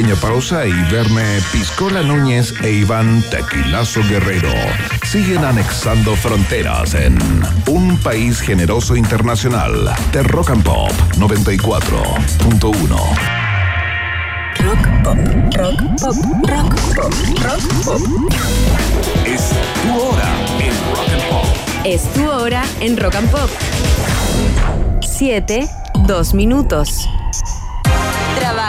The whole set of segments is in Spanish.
pequeña pausa y verme Piscola Núñez e Iván Tequilazo Guerrero siguen anexando fronteras en un país generoso internacional de Rock and Pop 94.1. Rock pop, rock pop, rock pop, rock pop. Es tu hora en Rock and Pop. Es tu hora en Rock and Pop. 7, 2 minutos.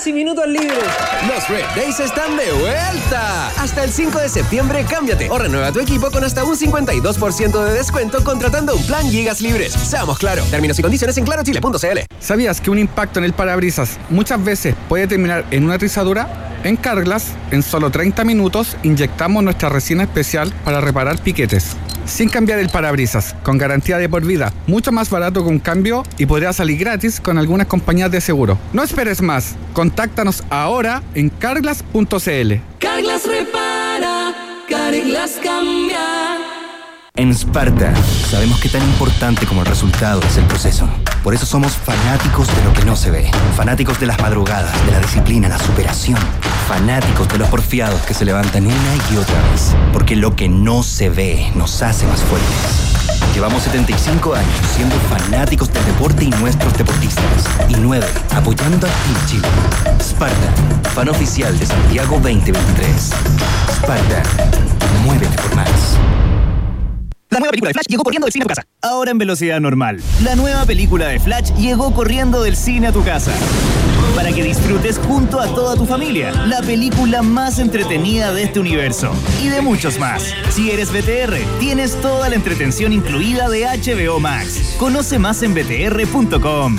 Con gigas y minutos libres. Los Red Days están de vuelta. Hasta el 5 de septiembre, cámbiate o renueva tu equipo con hasta un 52% de descuento contratando un plan gigas libres. Seamos claro. Términos y condiciones en clarochile.cl. ¿Sabías que un impacto en el parabrisas muchas veces puede terminar en una rizadura? En Carglass, en solo 30 minutos, inyectamos nuestra resina especial para reparar piquetes. Sin cambiar el parabrisas, con garantía de por vida, mucho más barato que un cambio y podría salir gratis con algunas compañías de seguro. No esperes más, contáctanos ahora en carglass.cl. Carglass repara, Carglass cambia. En Sparta, sabemos que tan importante como el resultado es el proceso. Por eso somos fanáticos de lo que no se ve. Fanáticos de las madrugadas, de la disciplina, la superación. Fanáticos de los porfiados que se levantan una y otra vez. Porque lo que no se ve nos hace más fuertes. Llevamos 75 años siendo fanáticos del deporte y nuestros deportistas. Y 9 apoyando a Team Chile. Sparta, fan oficial de Santiago 2023. Sparta, muévete por más. La nueva película de Flash llegó corriendo del cine a tu casa. Ahora en velocidad normal. La nueva película de Flash llegó corriendo del cine a tu casa. Para que disfrutes junto a toda tu familia. La película más entretenida de este universo. Y de muchos más. Si eres BTR, tienes toda la entretención incluida de HBO Max. Conoce más en btr.com.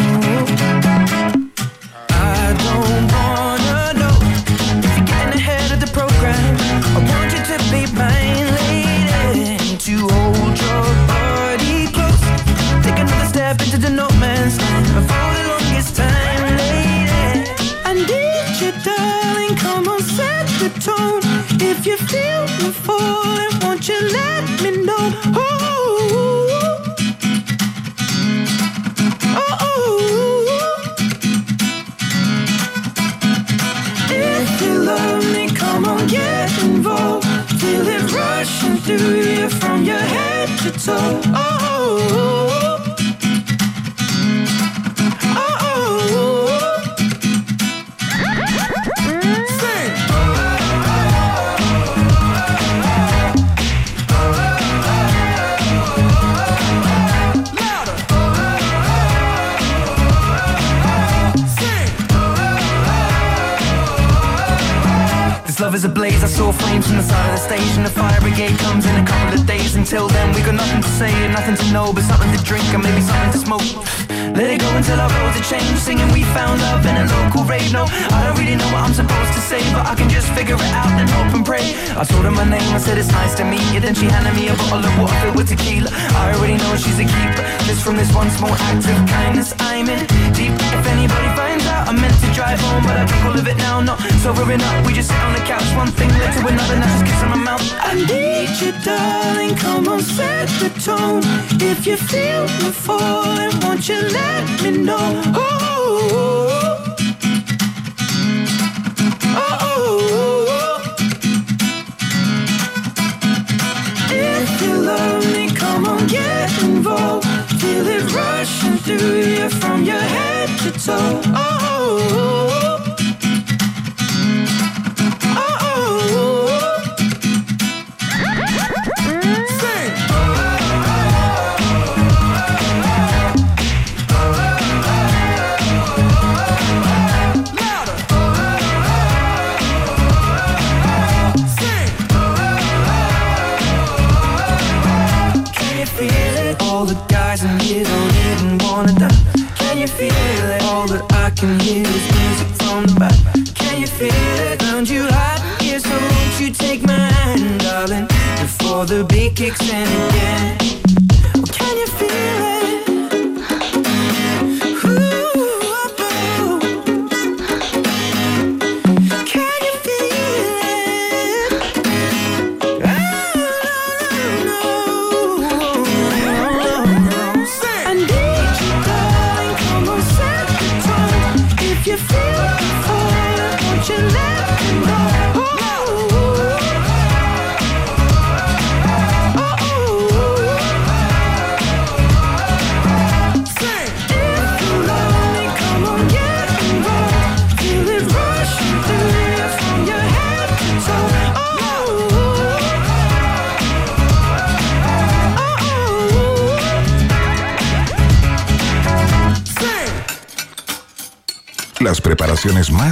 If you feel me falling, won't you let saw flames from the side of the stage, and the fire brigade comes in a couple of days. Until then, we got nothing to say and nothing to know, but something to drink and maybe something to smoke. Let it go until our roads are changed. Singing we found love in a local rave. No, I don't really know what I'm supposed to say, but I can just figure it out and hope and pray. I told her my name, I said it's nice to meet you. Then she handed me a bottle of water filled with tequila. I already know she's a keeper. Just from this one small act of kindness, I'm in deep. If anybody finds I meant to drive home, but I think we'll live it now. Not sobering up, we just sit on the couch. One thing led to another, now just kiss on my mouth. I need you, darling. Come on, set the tone. If you feel me falling, won't you let me know? Oh, oh, oh. Involved. Feel it rushing through you from your head to toe. Oh, the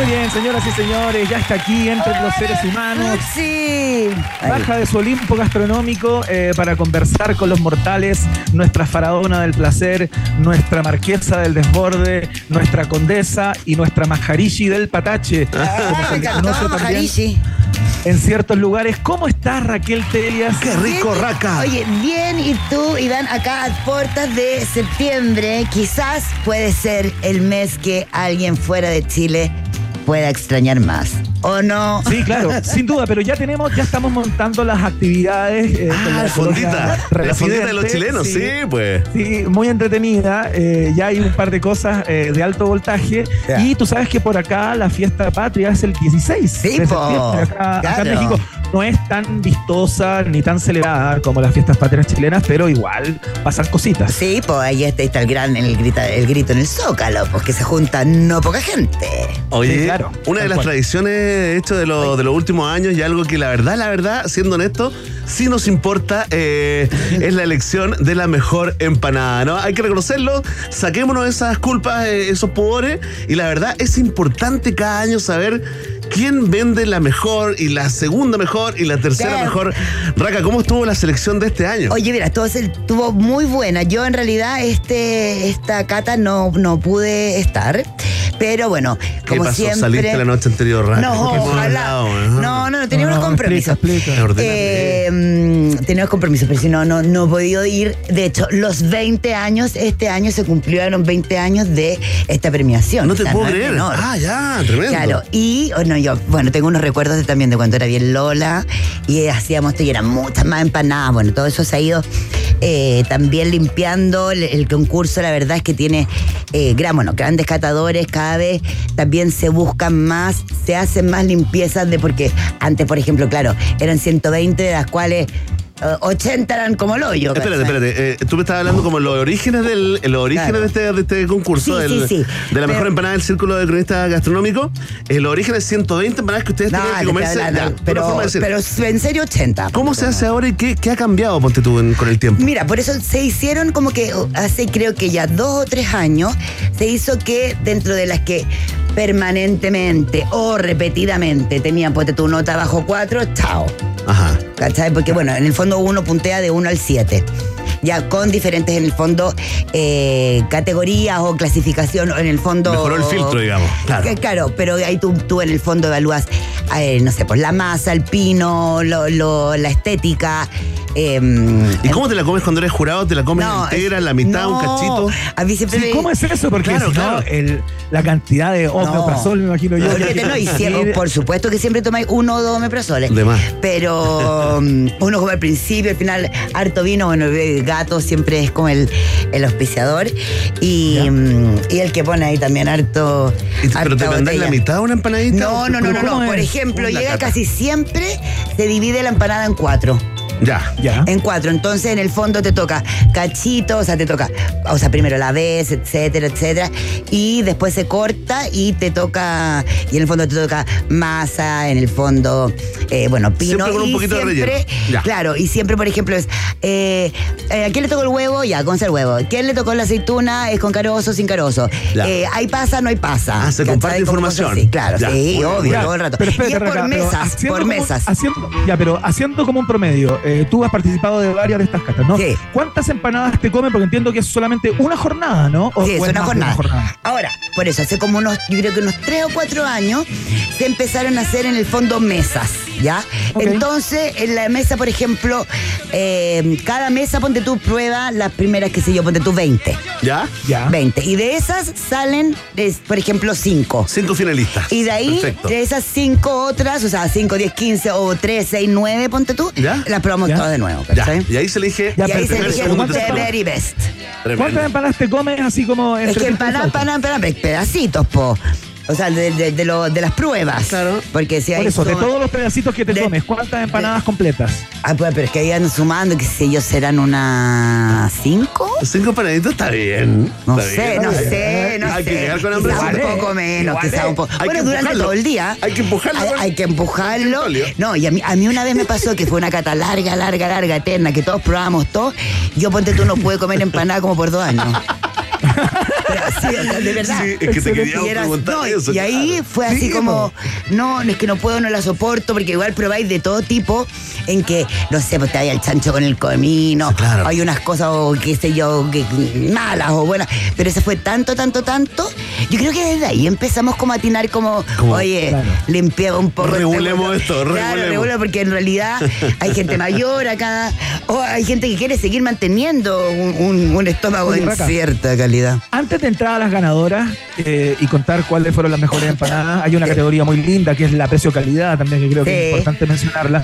Muy bien, señoras y señores, ya está aquí entre los seres humanos. Sí. Baja de su Olimpo gastronómico eh, para conversar con los mortales, nuestra faraona del placer, nuestra marquesa del desborde, nuestra condesa y nuestra majarishi del patache. como Ah, se conoce también Maharishi. en ciertos lugares. ¿Cómo estás, Raquel Telias? ¡Qué rico, raca! Oye, bien, y tú, Iván, acá a puertas de septiembre, quizás puede ser el mes que alguien fuera de Chile pueda extrañar más. ¿O no? Sí, claro, sin duda, pero ya tenemos, ya estamos montando las actividades. eh, Ah, la fondita. La fondita de los chilenos, sí, pues. Sí, muy entretenida. eh, ya hay un par de cosas eh, de alto voltaje. Y tú sabes que por acá la fiesta patria es el 16 Sí, de po. Acá, acá en. México no es tan vistosa ni tan celebrada como las fiestas patrias chilenas, pero igual pasan cositas. Sí, pues ahí está, el gran el, grita, el grito en el zócalo, pues que se junta no poca gente. Oye, Sí, claro, una de las cual. tradiciones de hecho de, los- de los últimos años y algo que la verdad, la verdad, siendo honesto, sí nos importa eh, es la elección de la mejor empanada, ¿no? Hay que reconocerlo, saquémonos esas culpas, eh, esos pudores y la verdad es importante cada año saber quién vende la mejor y la segunda mejor y la tercera mejor. Raca, ¿cómo estuvo la selección de este año? Oye, mira, todo estuvo muy buena. Yo en realidad este, esta cata no, no pude estar. Pero bueno, ¿Qué como pasó? siempre. ¿Saliste la noche anterior, Raca? No, ¿Qué ojalá. eh? No, no, no, tenía No, compromisos. explica, explica. Eh, mm, tenía unos compromisos, pero si no, no, no he podido ir. De hecho, los 20 años, este año se cumplieron 20 años de esta premiación. No te puedo creer. menor. Ah, ya, tremendo. Claro, y bueno, yo, bueno, tengo unos recuerdos también de cuando era bien Lola y hacíamos esto y eran muchas más empanadas. Bueno, todo eso se ha ido eh, también limpiando. El, concurso, la verdad es que tiene eh, gran- bueno, grandes catadores, cada vez también se buscan más, se hacen más limpiezas de porque antes, por ejemplo, claro, eran 120 de las cuales 80 eran como el hoyo. Espérate, ¿cachai? espérate. eh, tú me estabas hablando como los orígenes del los orígenes Claro. de, este, de este concurso, Sí, del- sí, sí. de la mejor Pero- empanada del círculo de cronistas gastronómicos. Eh, los orígenes 120 empanadas que ustedes No, tenían que comerse. hablando, ya, pero, forma de decir. pero en serio 80. ¿Cómo se hace ahora y qué, qué ha cambiado, ponte tú, en- con el tiempo? Mira, por eso se hicieron como que hace creo que ya dos o tres años, se hizo que dentro de las que permanentemente o repetidamente tenían, ponte tu nota bajo cuatro, chao. Ajá. ¿Cachai? Porque bueno, en el fondo uno puntea de 1 al 7. Ya con diferentes en el fondo eh, categorías o clasificación, o en el fondo. Mejoró el filtro, digamos. Claro. Que- Claro, pero ahí tú, tú en el fondo evalúas, eh, no sé, pues la masa, el pino, lo- lo- la estética. Em, ¿Y cómo te la comes cuando eres jurado? ¿Te la comes No, entera, es- la mitad, un cachito? A mí siempre Sí, me- ¿Cómo es eso? Porque Claro, si no, claro. el- la cantidad de omeprazol, me imagino yo. No, y siempre- por supuesto que siempre tomáis uno o dos omeprazoles. De más. Pero um, uno como al principio, al final, harto vino, bueno, el gato siempre es como el, el auspiciador. Y, um, y el que pone ahí también harto. ¿Y te- ¿Pero te mandáis botella. la mitad de una empanadita? No, no, no, ¿Pero no, no. Por ejemplo, Una llega cata. casi siempre, se divide la empanada en cuatro. Ya. Ya. En cuatro. Entonces, en el fondo te toca cachito, o sea, te toca, o sea, primero la ves, etcétera, etcétera. Y después se corta y te toca, y en el fondo te toca masa, en el fondo, eh, bueno, pino. Siempre con un y poquito de siempre, relleno. Ya. Claro, y siempre, por ejemplo, es, eh, eh, ¿a quién le tocó el huevo? Ya, con el huevo. ¿Quién le tocó la aceituna? Es con carozo, sin carozo. Eh, ¿Hay pasa? No hay pasa. Ah, se comparte información. claro, Ya. sí, Muy obvio, bien. todo el rato. Pero y es por mesas, por como- mesas. haciendo- ya, pero haciendo como un promedio, eh, tú has participado de varias de estas catas, ¿no? Sí. ¿Cuántas empanadas te comen? Porque entiendo que es solamente una jornada, ¿no? ¿O- Sí, es o una más de jornada. Ahora, por eso, hace como unos, yo creo que unos tres o cuatro años, se empezaron a hacer en el fondo mesas, ¿ya? Ok. Entonces, en la mesa, por ejemplo, eh, cada mesa, ponte tú, prueba las primeras, qué sé yo, ponte tú 20. ¿Ya? Ya. 20. Y de esas salen, por ejemplo, 5. Cinco finalistas. Y de ahí, Perfecto. de esas cinco otras, o sea, 5, 10, 15 o 3, 6, 9, ponte tú, ¿Ya? las probamos ¿Ya? todas de nuevo, Ya. Y ahí se elige. Ya, Y ahí se elige tercero. very best. ¿Cuántas empanadas te comes así como Es que tú y empanada, Fausto? empanada, empanada, pe- pedacitos, po. O sea, de, de, de lo- de las pruebas. Claro. Porque si hay. Por eso, de todos los pedacitos que te de- comes, ¿cuántas empanadas completas? Ah, pues, pero es que ahí andan sumando, que sé yo, serán unas cinco. Cinco empanaditas está bien. No está sé, bien. no sé, no Hay sé. que llegar con hambre. Quizá un es, poco menos, quizá es. un poco. Hay Bueno, que durante empujarlo. todo el día. Hay que empujarlo Hay, hay que empujarlo. No, y a mí, a mí una vez me pasó que fue una cata larga, larga, larga, eterna, que todos probábamos todo. Yo, ponte tú, no pude comer empanada como por dos años. Sí, de verdad. Sí, es que te quería no, eso. Y ahí claro. fue así Sí, como, no, es que no puedo, no la soporto, porque igual probáis de todo tipo, en que, no sé, pues te hay el chancho con el comino, claro. hay unas cosas, o qué sé yo, que- malas o buenas, pero ese fue tanto, tanto, tanto. Yo creo que desde ahí empezamos como a atinar como, Como- oye, Claro. limpiaba un poco. Regulemos este- esto, Claro, regulemos. regulemos, porque en realidad hay gente mayor acá, o hay gente que quiere seguir manteniendo un, un- un estómago Raca. cierta calidad. Antes de entrar a las ganadoras eh, y contar cuáles fueron las mejores empanadas, hay una categoría muy linda que es la precio-calidad también, que creo que es importante mencionarla.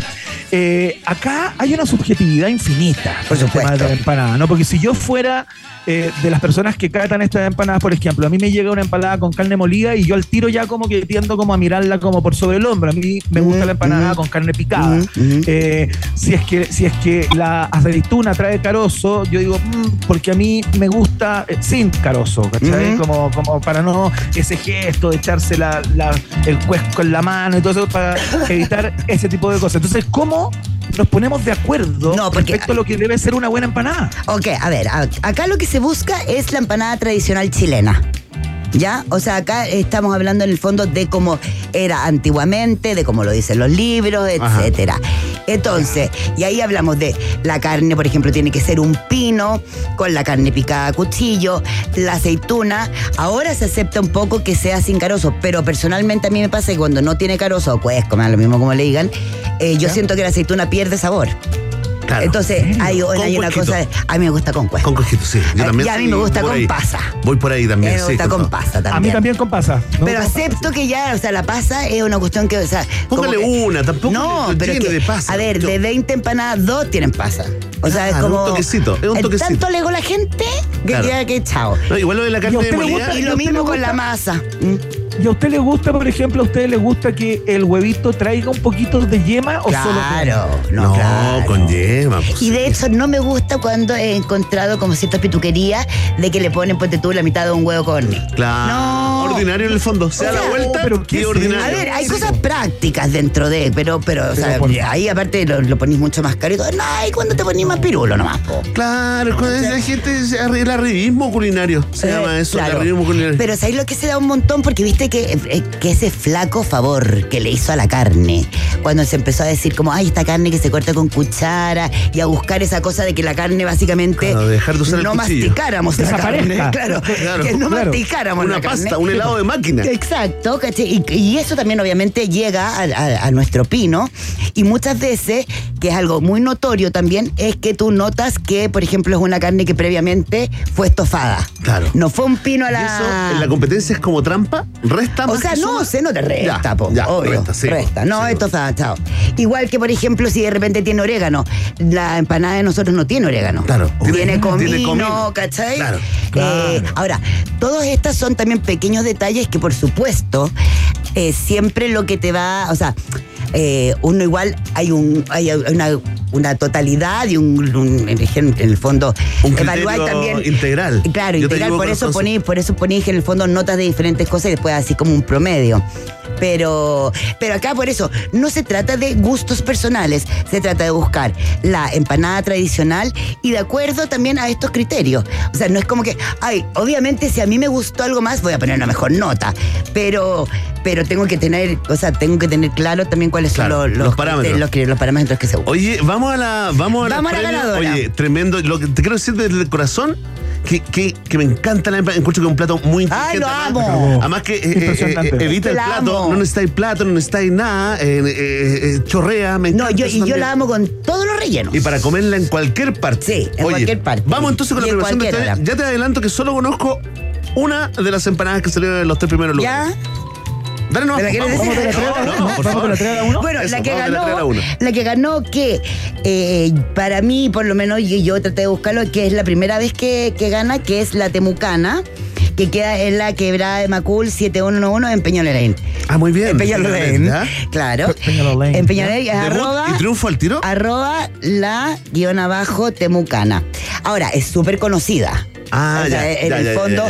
Eh, acá hay una subjetividad infinita Por el tema de la empanada, ¿no? Porque si yo fuera eh, de las personas que catan estas empanadas, por ejemplo, a mí me llega una empanada con carne molida y yo al tiro ya como que tiendo como a mirarla como por sobre el hombro. A mí me gusta la empanada con carne picada. Eh, si es que si es que la aceituna trae carozo, yo digo, "Mm", porque a mí me gusta sin carozo, ¿cachai? Como, como para no ese gesto de echarse la, la- el cuesco en la mano y todo eso, para evitar ese tipo de cosas. Entonces, ¿cómo nos ponemos de acuerdo No, porque- respecto a lo que debe ser una buena empanada? Ok, a ver, acá lo que se busca es la empanada tradicional chilena. ¿Ya? O sea, acá estamos hablando en el fondo de cómo era antiguamente, de cómo lo dicen los libros, Ajá. etcétera. Entonces, y ahí hablamos de la carne, por ejemplo, tiene que ser un pino con la carne picada a cuchillo, la aceituna. Ahora se acepta un poco que sea sin carozo, pero personalmente a mí me pasa que cuando no tiene carozo, o cuesco, lo mismo como le digan, eh, yo siento que la aceituna pierde sabor. Claro. Entonces, hay, Con hay una cosa, a mí me gusta con cuesco. Con cojito, sí. Yo también. y a mí me gusta con ahí. pasa. Voy por ahí también. me sí, gusta con pasa también. A mí también con pasa. Me Pero acepto que ya, o sea, la pasa es una cuestión que, o sea. como Póngale que- una, tampoco No, pero es que, de pasa. A ver, Yo- de 20 empanadas, dos tienen pasa. O sea, es como. un toquecito, es un toquecito. Tanto le la gente que Claro. ya que chao. No, igual lo de la ¿Y a carne le molida. Y ¿Y a lo mismo con la masa. ¿Y a usted le gusta, por ejemplo, a usted le gusta que el huevito traiga un poquito de yema o solo Claro, no, No, claro. con yema. pues. Y de hecho no me gusta cuando he encontrado como ciertas pituquerías de que le ponen, ponte tú, la mitad de un huevo corny. Claro. No. Ordinario en el fondo. Se da O la sea, vuelta pero ¿qué es ordinario. A ver, hay cosas prácticas dentro de, pero, pero, o sea, por- ahí aparte lo, lo ponís mucho más caro y todo. No, y cuando te ponís más pirulo nomás, po. Claro, es cuando la gente el arribismo culinario. Se Eh, llama eso, claro. el arribismo culinario. Pero ¿sabes lo que se da un montón? Porque viste que, eh, que ese flaco favor que le hizo a la carne, cuando se empezó a decir como, ay, esta carne que se corta con cuchara, y a buscar esa cosa de que la carne básicamente Claro, dejar de usar el no masticáramos la carne. Claro, Claro, que no claro. masticáramos Una la carne. pasta, un helado de máquina. Exacto, ¿cachai? Y, y eso también obviamente llega a, a- a nuestro pino y muchas veces, que es algo muy notorio también, es que tú notas que, por ejemplo, es una carne que previamente fue estofada. Claro. No fue un pino a ¿Y la... eso en la competencia es como trampa? ¿Resta O más sea, que no, suma? se no te resta, Ya, po, ya, obvio. resta, sí. Resta. No, Sí. esto está, chao. Igual que, por ejemplo, si de repente tiene orégano. La empanada de nosotros no tiene orégano. Claro. Tiene Tiene- comino, tiene comino. ¿cachai? Claro. Eh, ahora, todos estas son también pequeños detalles que, por supuesto, eh, siempre lo que te va, o sea, eh, uno igual hay un hay una, una totalidad y un, un- en el fondo Un evaluar también integral. Claro, Yo integral, por eso poní, por eso poní que en el fondo notas de diferentes cosas y después así como un promedio. Pero, pero acá por eso no se trata de gustos personales, se trata de buscar la empanada tradicional y de acuerdo también a estos criterios. O sea, no es como que, ay, obviamente si a mí me gustó algo más voy a poner una mejor nota, pero, pero tengo que tener, o sea, tengo que tener claro también cuáles Claro, son los, los parámetros. los, parámetros que se usan. Oye, vamos a la. Vamos a Vamos a la ganadora. Oye, tremendo. Lo que te quiero decir desde el corazón. Que, que, que me encanta la empanada. Encuentro que es un plato muy ¡Ay, inteligente. lo además- amo! Además que eh, eh, Impresionante. eh, evita el plato. Amo. No necesitáis plato, no necesitáis nada. eh, eh, eh, chorrea, me No, yo, y yo la amo con todos los rellenos. Y para comerla en cualquier parte. Sí, en Oye, cualquier parte. Vamos entonces con Y la en preparación de hora. Ya te adelanto que solo conozco una de las empanadas que salieron en los tres primeros lugares. ¿Ya? Dale ¿Me la quieres vamos, decir? vamos, ¿Vamos no, no, la a? Bueno, Eso, la que la a la ganó, la que ganó que eh, para mí, por lo menos, y yo traté de buscarlo, que es la primera vez que, que gana, que es la temucana, que queda en la quebrada de Macul 7111 en Peñalolén. Ah, muy bien. En claro. Peñalolén. En arroba, ¿Y triunfo al tiro? arroba la guion abajo temucana. Ahora, es súper conocida. Ah, O sea, ya, en ya, el ya, fondo.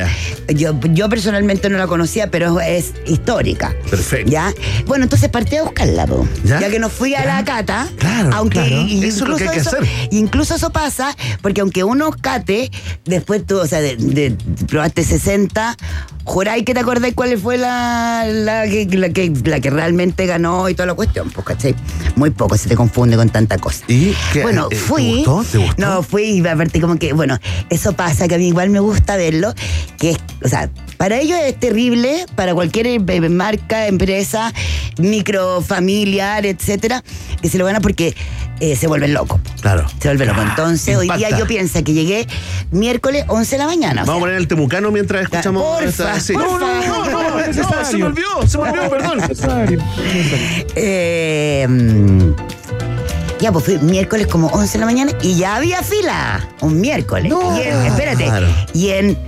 Yo, yo personalmente no la conocía, pero es histórica. Perfecto. ¿Ya? Bueno, entonces partí a buscarla, po. ¿Ya? ¿Ya? que no fui a la cata. Claro, aunque claro. y- Eso es lo que hay que eso- hacer. Incluso eso pasa, porque aunque uno cate, después tú, o sea, de, de- probaste 60, juráis que te acordáis cuál fue la, la, que, la, que, la que realmente ganó y toda la cuestión, pues, ¿cachai? Muy poco, se te confunde con tanta cosa. ¿Y qué? Bueno, Eh, ¿te fui. gustó? ¿Te gustó? No, fui y aparte como que, bueno, eso pasa, que a mí igual me gusta verlo, que es, o sea, para ellos es terrible, para cualquier eh, marca, empresa, microfamiliar, etcétera, que se lo gana porque eh, se vuelven locos. Claro. Se vuelven locos. Entonces, hoy día yo pienso que llegué miércoles 11 de la mañana. o Vamos a poner el temucano mientras escuchamos porfa, esta. sí. porfa. No, no, no, no, no, no, se me olvidó, se me olvidó, perdón. Eh, ya, pues fui miércoles como 11 de la mañana y ya había fila. Un miércoles. Y en- espérate. Claro. Y en.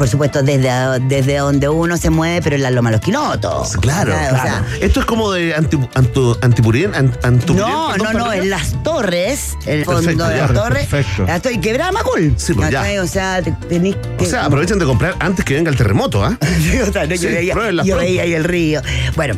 Por supuesto, desde, desde donde uno se mueve, pero en la Loma los Quinotos. Claro, O sea, claro. Esto es como de anti, antu- antipurien, an- antupurien, no, no, no, en las torres, el fondo de las torres, perfecto. la estoy quebrada Macul. Sí, pues, ya. O sea, te- tenés que. O sea, aprovechen de comprar antes que venga el terremoto, ¿ah? O sea, no, Sí, yo veía, yo veía ahí el río. Bueno,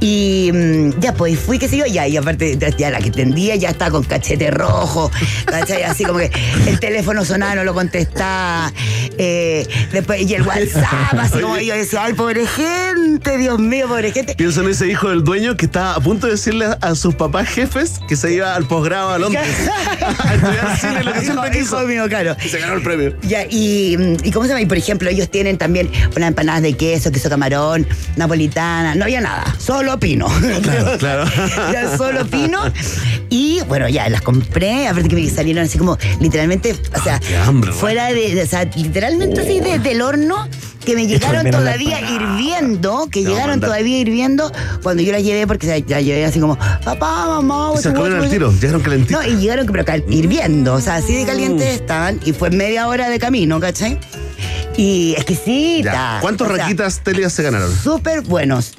y mm, ya pues fui, qué sé yo, ya, y aparte ya- la que tendía ya estaba con cachete rojo, ¿cachai? Así como que el teléfono sonaba, no lo contestaba. eh, después, y el WhatsApp, así como yo decía, ay, pobre gente, Dios mío, pobre gente. Pienso en ese hijo del dueño que estaba a punto de decirle a sus papás jefes que se iba al posgrado a Londres. a estudiar cine, lo que siempre Hijo- quiso. hijo mío, claro. Y se ganó el premio. Ya, y, mm, y cómo se llama, y por ejemplo, ellos tienen también unas empanadas de queso, queso camarón, napolitana, no había nada, solo pino. Claro, claro. Ya solo pino. Y bueno, ya las compré, a ver que me salieron así como literalmente, o sea, qué hambre, güey. fuera de, de- o sea, literalmente así desde el horno. Que me llegaron la todavía hirviendo, que llegaron todavía hirviendo cuando yo las llevé, porque se- las llevé así como, papá, mamá, Y se comieron al tiro, llegaron calentitos. no, y llegaron pero cal- hirviendo, o sea, así de calientes Mm. estaban, y fue media hora de camino, ¿cachai? Y exquisita. Ya. ¿Cuántos O sea, raquitas Telias se ganaron? Súper buenos.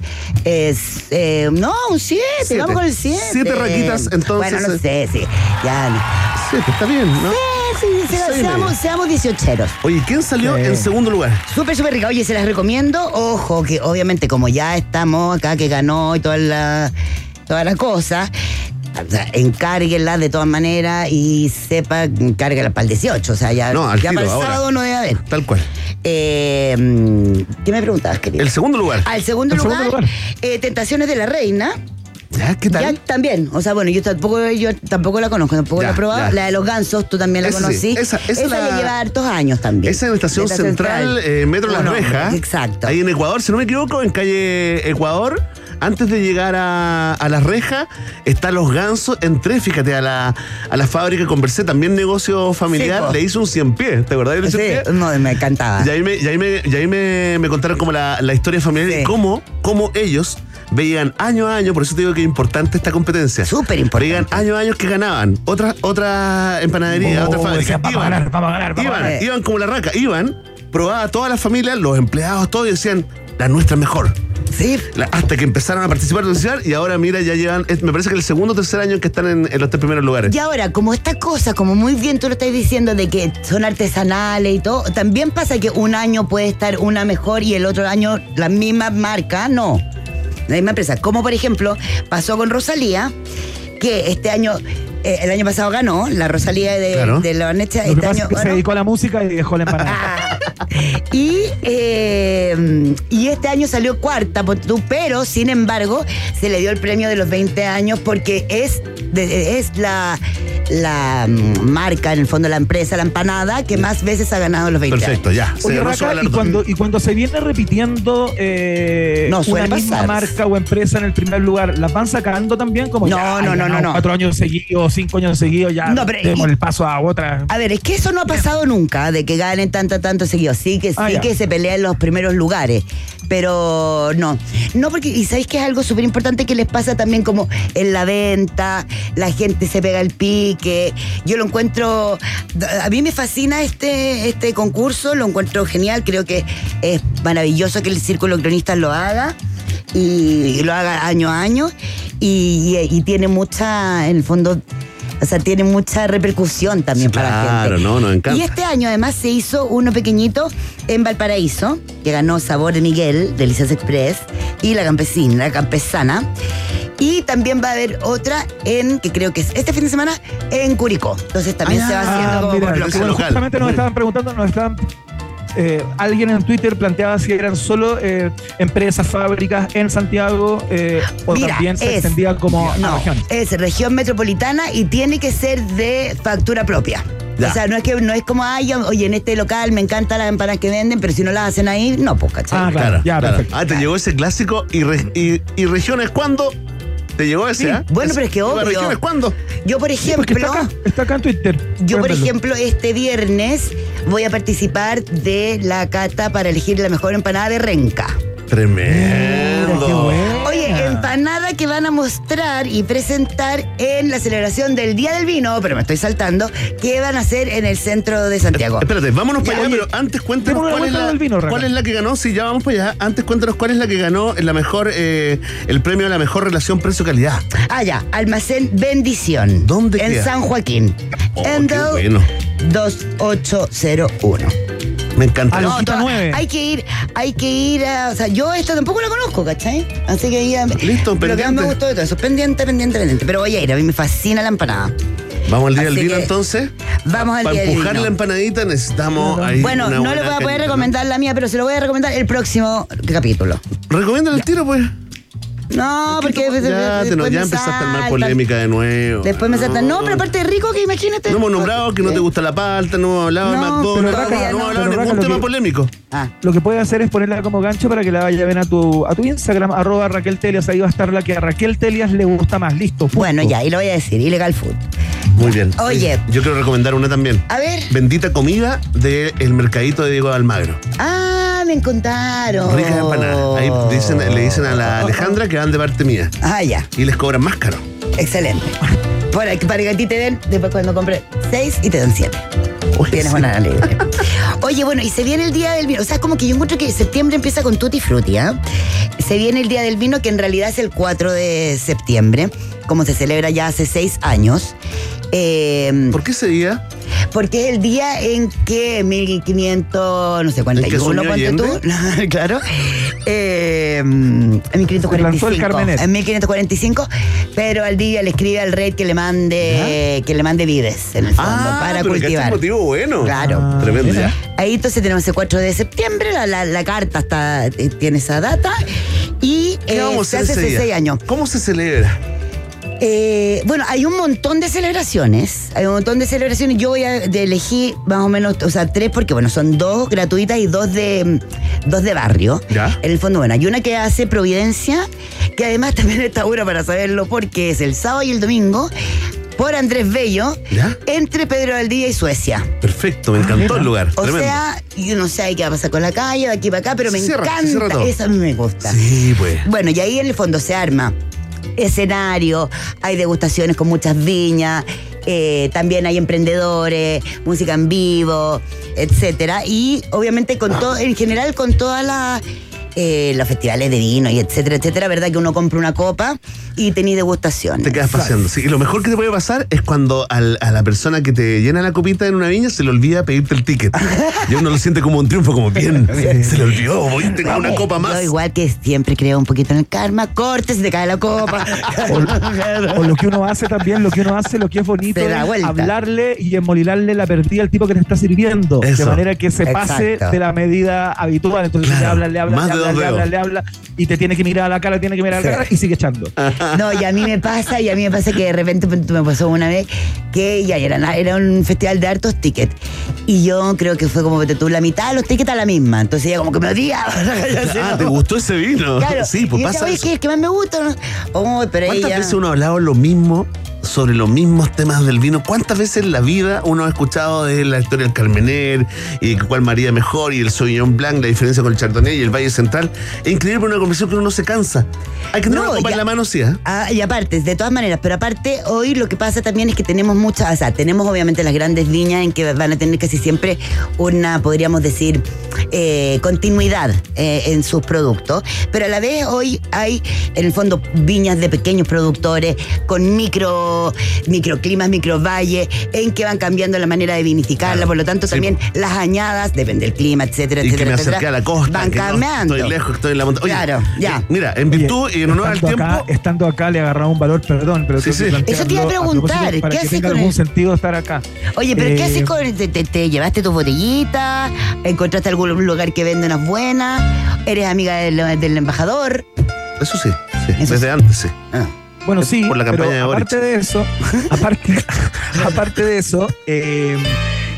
Es, eh, no, un 7. Siete. Vamos con el 7. Siete raquitas, entonces, Bueno, no eh. sé, sí. Ya. Sí, está bien, ¿no? Sí, sí, sí, Seis y seamos, seamos 18. Oye, ¿quién salió en segundo lugar? Súper, súper rica. Oye, se las recomiendo. Ojo, que obviamente como ya estamos acá, que ganó y toda la, toda la cosa, o sea, encárguenla de todas maneras y sepa, encárguenla para el 18. O sea, ya, No, al ya tiro, para el ahora. sábado no debe haber. Tal cual. Eh, mm, ¿Qué me preguntabas, querido? El segundo lugar. Al segundo El lugar, segundo lugar. eh, Tentaciones de la Reina. ¿Ya? ¿Qué Ya tal? también, o sea, bueno, yo tampoco, yo tampoco la conozco, tampoco Ya, la he probado. ya. La de los gansos, tú también la Esa sí, conocí. esa- esa la- ya lleva hartos años también. Esa es en Estación Central, eh, Metro Las Rejas. Exacto. Ahí en Ecuador, si no me equivoco, en calle Ecuador. Antes de llegar a, a Las Rejas, están los gansos. Entré, fíjate, a la, a la fábrica, conversé, también negocio familiar. Sí, le hice un 100 pies, ¿te acordás de un 100 Sí, pies? no, me encantaba. Y ahí me, y ahí me, y ahí me, me contaron como la, la historia familiar y cómo, cómo ellos veían año a año, por eso te digo que es importante esta competencia. Súper importante. Veían año a año que ganaban. Otra, otra empanadería, Oh, otra fábrica. decían, vamos a Iban, ganar, vamos a ganar, vamos a iban, ganar. iban como la raca, iban, probaba a toda la familia, los empleados, todos y decían, la nuestra es mejor. Sí. La- hasta que empezaron a participar, participar, y ahora mira, ya llevan, es- me parece que el segundo o tercer año que están en, en los tres primeros lugares. Y ahora, como esta cosa, como muy bien tú lo estás diciendo, de que son artesanales y todo, también pasa que un año puede estar una mejor y el otro año la misma marca, no. La misma empresa. Como por ejemplo, pasó con Rosalía, que este año, eh, el año pasado ganó, la Rosalía de, Claro. de la que este pasa año es que se dedicó a la música y dejó la empanada. Y, eh, y este año salió cuarta, pero sin embargo se le dio el premio de los 20 años porque es, es la, la mm, marca, en el fondo la empresa, la empanada, que más veces ha ganado los 20 Perfecto, años. ya. Oye, Raca, y cuando, y cuando se viene repitiendo eh, No, una misma marca o empresa en el primer lugar, ¿las van sacando también? Como No, ya, no, no, no, no. Cuatro años seguidos, cinco años seguidos, ya No, pero- demos y- el paso a otra. A ver, es que eso no ha pasado nunca, de que ganen tanto, tanto Sí que sí Ah, ya. que se pelean en los primeros lugares. Pero no. No, porque, y sabéis que es algo súper importante que les pasa también como en la venta, la gente se pega el pique. Yo lo encuentro. A mí me fascina este, este concurso, lo encuentro genial. Creo que es maravilloso que el Círculo de Cronistas lo haga y, y lo haga año a año. Y, y- y tiene mucha, en el fondo. O sea, tiene mucha repercusión también para la Claro, gente. no, nos encanta. Y este año además se hizo uno pequeñito en Valparaíso, que ganó Sabor de Miguel, Delicias Express, y la campesina, la campesana. Y también va a haber otra en, que creo que es este fin de semana, en Curicó. Entonces también Ah, se va ya. haciendo como mira, por lo local. justamente nos estaban preguntando, nos estaban. Eh, alguien en Twitter planteaba si eran solo eh, empresas, fábricas en Santiago eh, o Mira, también se es- extendía como a No, regiones. es región metropolitana y tiene que ser de factura propia. Ya. O sea, no es que no es como, ay, oye, en este local me encantan las empanadas que venden, pero si no las hacen ahí, no, pues, ¿cachai? Ah, claro, Claro, ya, claro. perfecto. Ah, te llegó ese clásico y, re- y, y regiones cuándo? ¿Te llegó ese? Sí. ah? Bueno, pero es que ¿Y obvio. regiones cuándo? Yo, por Sí, ejemplo, está acá, está acá en Twitter. yo, por ejemplo, este viernes voy a participar de la cata para elegir la mejor empanada de Renca. Tremendo. Mira, qué bueno. Oye, empanada que van a mostrar y presentar en la celebración del Día del Vino, pero me estoy saltando, que van a hacer en el centro de Santiago. Espérate, vámonos para allá, oye, pero antes cuéntanos cuál es, la, vino, cuál es la que ganó. Si ya vamos para allá, antes cuéntanos cuál es la que ganó la mejor, eh, el premio a la mejor relación precio-calidad. Ah, ya, Almacén Bendición. ¿Dónde En queda? San Joaquín. Oh, qué Endel bueno. 2801. Me encanta. Ah, No, hay que ir, hay que ir a, o sea, yo esta tampoco la conozco, ¿cachai? Así que ya, Listo, Lo que más pendiente. me gustó de todo eso, pendiente, pendiente, pendiente. Pero voy a ir, a mí me fascina la empanada. Vamos al día del vino entonces. Vamos al Para día del empujar vino. la empanadita necesitamos ahí Bueno, una no le voy a poder recomendar la mía, pero se lo voy a recomendar el próximo capítulo. Recomiéndale el tiro, pues. No, porque ya, después te no- me ya empezaste a armar polémica de nuevo. Después me saltan. No, pero aparte de rico, que imagínate. No hemos nombrado que no te gusta la palta, no hemos hablado de No, McDonald's, no, hemos hablado de ningún tema que- polémico. Ah, Lo que puede hacer es ponerla como gancho para que la vaya a ver a tu, a tu Instagram, arroba Raquel Telias. Ahí va a estar la que a Raquel Telias le gusta más. Listo. punto. bueno, ya, y lo voy a decir, Illegal Food. Muy bien. Oye. Yo quiero recomendar una también. A ver. Bendita comida del mercadito de Diego Almagro. Ah, me contaron. Ricas empanadas. Ahí dicen, le dicen a la Alejandra que van de parte mía. Ah, ya. Y les cobran más caro. Excelente. Para, para que a ti te den, después cuando compres seis y te dan siete. Tienes buena libre. Oye, bueno, y se viene el día del vino. O sea, como que yo encuentro que septiembre empieza con tutti frutti, ¿ah? Se viene el día del vino, que en realidad es el 4 de septiembre, como se celebra ya hace seis años. Eh, ¿Por qué ese día? porque es el día en que 1500, no sé, ¿En que 41, soñó ponte tú. claro. Eh, en 1545. el Carmenet. En 1545, pero al día le escribe al rey que le mande, que le mande vides, en el fondo, para Ah, pero que cultivar. este motivo bueno. Claro. Tremendo. mira. Ahí entonces tenemos el 4 de septiembre, la, la- la carta está, eh, tiene esa data. Y ¿Qué eh, vamos se hace ese hace día? seis años. ¿Cómo se celebra? Eh, bueno, hay un montón de celebraciones. Hay un montón de celebraciones. Yo voy a elegir más o menos, o sea, tres, porque bueno, son dos gratuitas y dos de dos de barrio. Ya. En el fondo, bueno, hay una que hace Providencia, que además también está buena para saberlo, porque es el sábado y el domingo, por Andrés Bello, ¿Ya? entre Pedro Valdivia y Suecia. Perfecto, me encantó el lugar. O Tremendo. sea, yo no sé qué va a pasar con la calle, de aquí para acá, pero me cierra, encanta. Eso a mí me gusta. Sí, pues. Bueno, y ahí en el fondo se arma escenario, hay degustaciones con muchas viñas, eh, también hay emprendedores, música en vivo, etcétera. Y obviamente con todo, en general con todas las eh, los festivales de vino y etcétera, etcétera, ¿verdad? Que uno compra una copa y tenéis degustación. Te quedas paseando. Sí, y lo mejor que te puede pasar es cuando al- a la persona que te llena la copita en una viña se le olvida pedirte el ticket. y uno lo siente como un triunfo, como bien. Se le olvidó, voy, tengo una copa más. Yo igual que siempre creo un poquito en el karma, corte, se te cae la copa. O lo que uno hace también, lo que uno hace, lo que es bonito es vuelta. hablarle y emolilarle la perdida al tipo que te está sirviendo. Eso. De manera que se pase Exacto. de la medida habitual. Entonces le Claro. habla, le habla, Más le de habla, dos le habla, dedos. le habla, y te tiene que mirar a la cara, tiene que mirar a la Sí. cara y sigue echando. No, y a mí me pasa, y a mí me pasa que de repente me pasó una vez que ya era, era un festival de hartos tickets. Y yo creo que fue como que tú la mitad de los tickets a la misma. Entonces ella como que me odiaba. Ah, ¿te gustó ese vino? Claro. Sí, pues y pasa decía, oye, eso. ¿qué es que más me gusta? ¿no? Oh, pero ¿Cuántas ella... veces uno ha hablado lo mismo sobre los mismos temas del vino? ¿Cuántas veces en la vida uno ha escuchado de la historia del Carmener y de cuál María mejor y el Sauvignon Blanc, la diferencia con el Chardonnay y el Valle Central? Es increíble una conversación que uno no se cansa. Hay que tener No, una copa en la mano, sí, ¿eh? Ah, y aparte, de todas maneras, pero aparte, hoy lo que pasa también es que tenemos muchas, o sea, tenemos obviamente las grandes viñas en que van a tener casi siempre una, podríamos decir, eh, continuidad eh, en sus productos, pero a la vez hoy hay, en el fondo, viñas de pequeños productores con micro, microclimas, microvalles, en que van cambiando la manera de vinificarla, Claro, por lo tanto sí, también las añadas, depende del clima, etcétera, Y que etcétera, me acerqué etcétera, a la costa. van no cambiando. estoy lejos, estoy en la montaña. Oye, Claro, ya. eh, Mira, en Oye, virtud y en honor al tiempo. Acá, estando acá le agarraba un valor, perdón, pero Sí, sí. Eso te iba a preguntar, para ¿qué que haces tenga con algún el- sentido estar acá. Oye, pero ¿qué Eh, haces con te, te- te llevaste tus botellitas? ¿Encontraste algún lugar que vende unas buenas? ¿Eres amiga del, del embajador? Eso sí, sí, Eso desde sí. antes, sí. Ah. Bueno, sí, Por la pero de aparte de eso, aparte, aparte de eso, eh,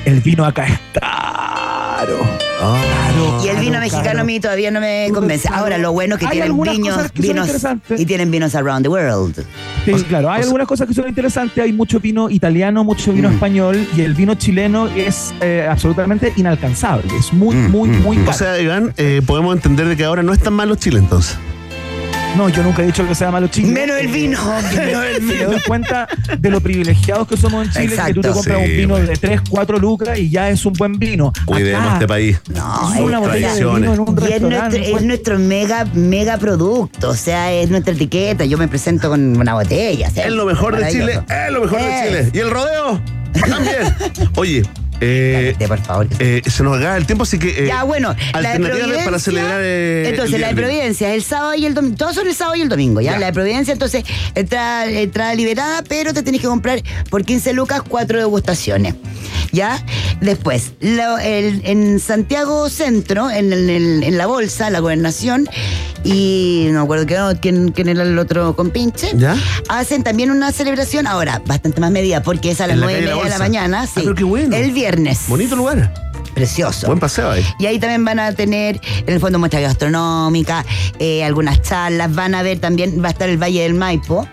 el vino acá es caro. Caro, Y el vino caro, mexicano caro. a mí todavía no me convence. caro. Ahora, lo bueno es que Hay tienen cosas que vinos interesantes. y tienen vinos around the world. Sí, O sea, claro, hay o sea- algunas cosas que son interesantes. Hay mucho vino italiano, mucho vino Mm. español y el vino chileno es eh, absolutamente inalcanzable. Es muy, Mm, muy, mm, muy mm. O caro. sea, Iván, eh, podemos entender de que ahora no es tan malo Chile entonces. No, yo nunca he dicho que sea malo Chile. Menos el vino. Menos el Me vino. doy cuenta de lo privilegiados que somos en Chile, que tú te compras Sí, un vino bueno. de 3, 4 lucas y ya es un buen vino. Cuidemos Acá, este país. No, es una botella de vino en un Y es restaurante. nuestro, es pues, nuestro mega, mega producto, o sea, es nuestra etiqueta. Yo me presento con una botella. o sea, Es lo mejor de Chile, es lo mejor de. Chile. Y el rodeo también. Oye, eh, Cállate, por favor. eh, se nos acaba el tiempo, así que. eh, Ya, bueno, la de para celebrar. eh, entonces, la de. Providencia es el sábado y el domingo. Todos son el sábado y el domingo, ¿ya? Ya. La de Providencia, entonces, entrada, entrada liberada, pero te tenés que comprar por 15 lucas cuatro degustaciones. ¿Ya? Después, lo- el- en Santiago Centro, en, en- en la bolsa, la gobernación, y no me acuerdo qué- quién, quién era el otro compinche, ¿Ya? hacen también una celebración, ahora, bastante más medida, porque es a las la nueve y media de la mañana, Ah, sí. pero qué bueno. El viernes. Bonito lugar. Precioso. Buen paseo ahí. Y ahí también van a tener, en el fondo, muestra gastronómica, eh, algunas charlas. Van a ver también, va a estar el Valle del Maipo,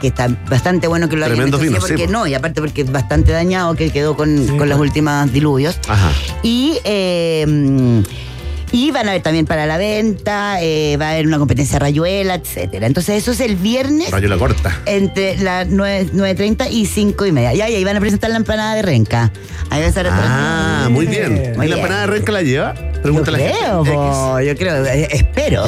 que está bastante bueno que lo hayan sí, porque po. no, y aparte porque es bastante dañado, que quedó con, Sí, con las po. últimas diluvios. Ajá. Y, eh, Y van a haber también para la venta, eh, va a haber una competencia rayuela, etcétera. Entonces eso es el viernes Rayo la corta. entre las 9 9.30 y 5 y media. Y ahí, ahí van a presentar la empanada de renca. Ahí va a estar Ah, muy bien. Muy ¿Y la empanada de renca la lleva? Yo Pregúntale. a la creo, gente. po, yo creo, espero.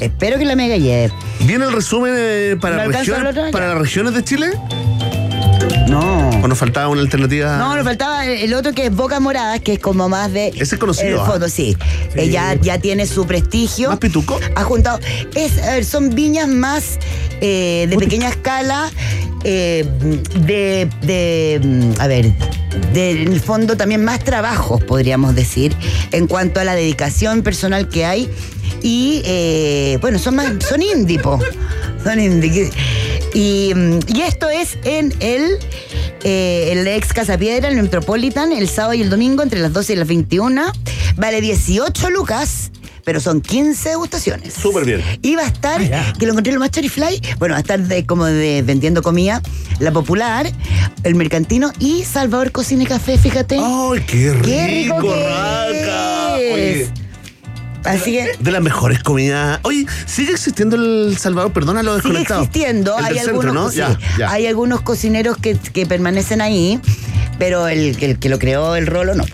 Espero que la mega lleve. ¿Viene el resumen eh, para, ¿No regiones, para las regiones de Chile? No. ¿O nos faltaba una alternativa? No, nos faltaba el otro que es Boca Morada, que es como más de. Ese es conocido, El ¿ah? fondo, sí. Eh, ya, ya tiene su prestigio. ¿Más pituco? Ha juntado. Es, a ver, son viñas más eh, de pequeña escala, eh, de, de, A ver. De, en el fondo también más trabajos, podríamos decir, en cuanto a la dedicación personal que hay. Y eh, bueno, son más. Son indie, po. Son indie. Y, mm, y esto es en el, eh, el ex Casa Piedra, el Metropolitan, el sábado y el domingo entre las 12 y las 21. Vale 18 lucas, pero son 15 degustaciones. Súper bien. Y va a estar, Ah, que lo encontré lo más fly, bueno, va a estar de, como de vendiendo comida, la popular, el mercantino y Salvador Cocina y Café, fíjate. ¡Ay, qué rico, ¡Qué rico que! Oye, Así que de las mejores comidas. Oye, ¿sigue existiendo el Salvador? Perdona lo sigue desconectado. existiendo. El Hay del algunos, centro, ¿no? sí, Ya, ya. hay algunos cocineros que, que permanecen ahí, pero el, el que lo creó el rolo no.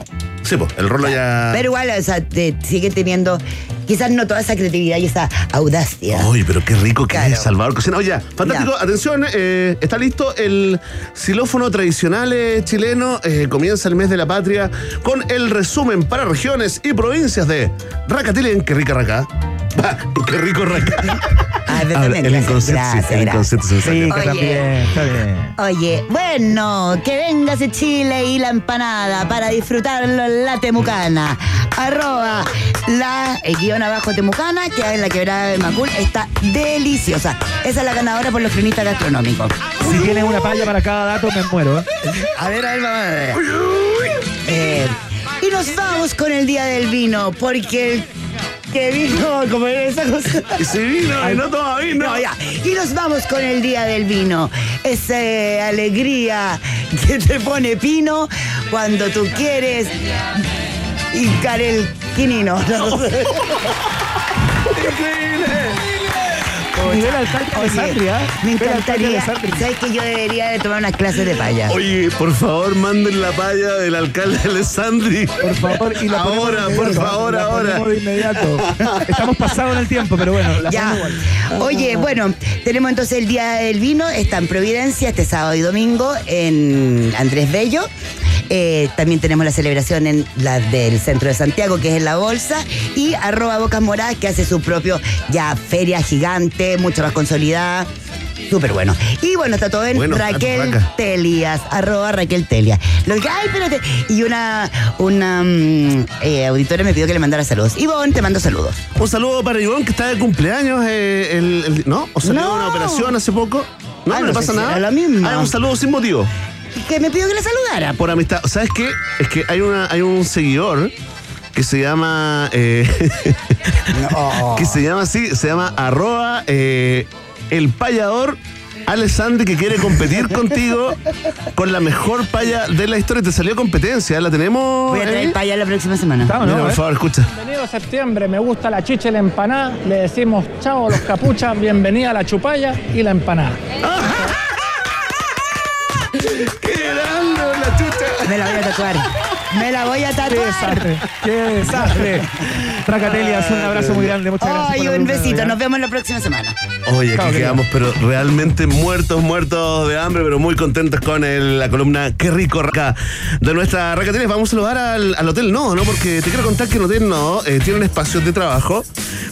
Sí, pues, el rolo ya. Pero igual, o sea, te- sigue teniendo quizás no toda esa creatividad y esa audacia. Uy, pero qué rico que Claro. es Salvador Cocina. Oye, fantástico. Ya. Atención, eh, está listo el xilófono tradicional eh, chileno. Eh, comienza el mes de la patria con el resumen para regiones y provincias de Racatilen. Qué rica Raca. Qué rico Raca. Ah, Ahora, el gracias, sí, gracias, el gracias. inconsciente se me salió. Sí, que Oye. también, está bien. Oye, bueno, que vengase Chile y la empanada para disfrutarlo en la Temucana. Arroba la eh, guion abajo Temucana, que en la quebrada de Macul, está deliciosa. Esa es la ganadora por los cronistas gastronómicos. Si tienes una palla para cada dato, me muero. ¿eh? A ver, a ver, a ver. Eh, y nos vamos con el día del vino, porque el que vino, como esa cosa. Y si vino, y no toma vino. No, ya. Y nos vamos con el día del vino. Esa eh, alegría que te pone pino cuando tú quieres hincar el quinino. Nivel alcalde de Alessandria. me de encantaría. ¿Sabes que yo debería de tomar unas clases de paya? Oye, por favor, manden la palla del alcalde Alessandri. Por favor, y la Ahora, de por inmediato, favor, la ahora. de inmediato. Estamos pasados en el tiempo, pero bueno, la Ya. igual. Oye, bueno, tenemos entonces el Día del Vino, está en Providencia este sábado y domingo en Andrés Bello. Eh, también tenemos la celebración en la del centro de Santiago, que es en la bolsa, y arroba Bocas Moradas, que hace su propio ya feria gigante, mucho más consolidada. Súper bueno. Y bueno, está todo en Bueno, Raquel. Telias, arroba Raquel Telias. Lo que, ay, espérate. Y una, una mm, eh, auditora me pidió que le mandara saludos. Ivonne, te mando saludos. Un saludo para Ivonne, que está de cumpleaños. eh, el, el- ¿No? ¿O salió No. una operación hace poco? No, Ah, no, no le pasa si nada. era lo mismo. Ah, un saludo sin motivo. Que me pidió que le saludara. Por amistad. ¿Sabes qué? Es que hay, una, hay un seguidor que se llama. eh, que se llama así, se llama arroba eh, el payador. Alessandri que quiere competir contigo con la mejor paya de la historia. Te salió competencia, ¿la tenemos? Voy a traer allá la próxima semana. Mira, por favor, escucha. Bienvenido a septiembre, me gusta la chicha y la empanada. Le decimos chao a los capuchas, bienvenida a la chupalla y la empanada. ¡Qué grande la chucha! Me la voy a tatuar. Me la voy a Qué tatuar. desastre, qué desastre. Tracatelias, un abrazo muy grande, muchas gracias. Ay, por un besito. Nos vemos la próxima semana. Oye, aquí quedamos, pero realmente muertos, muertos de hambre, pero muy contentos con el- la columna Qué rico Raca de nuestra Racateles. Vamos a saludar al, al Hotel No, ¿no? Porque te quiero contar que el Hotel No eh, tienen espacios de trabajo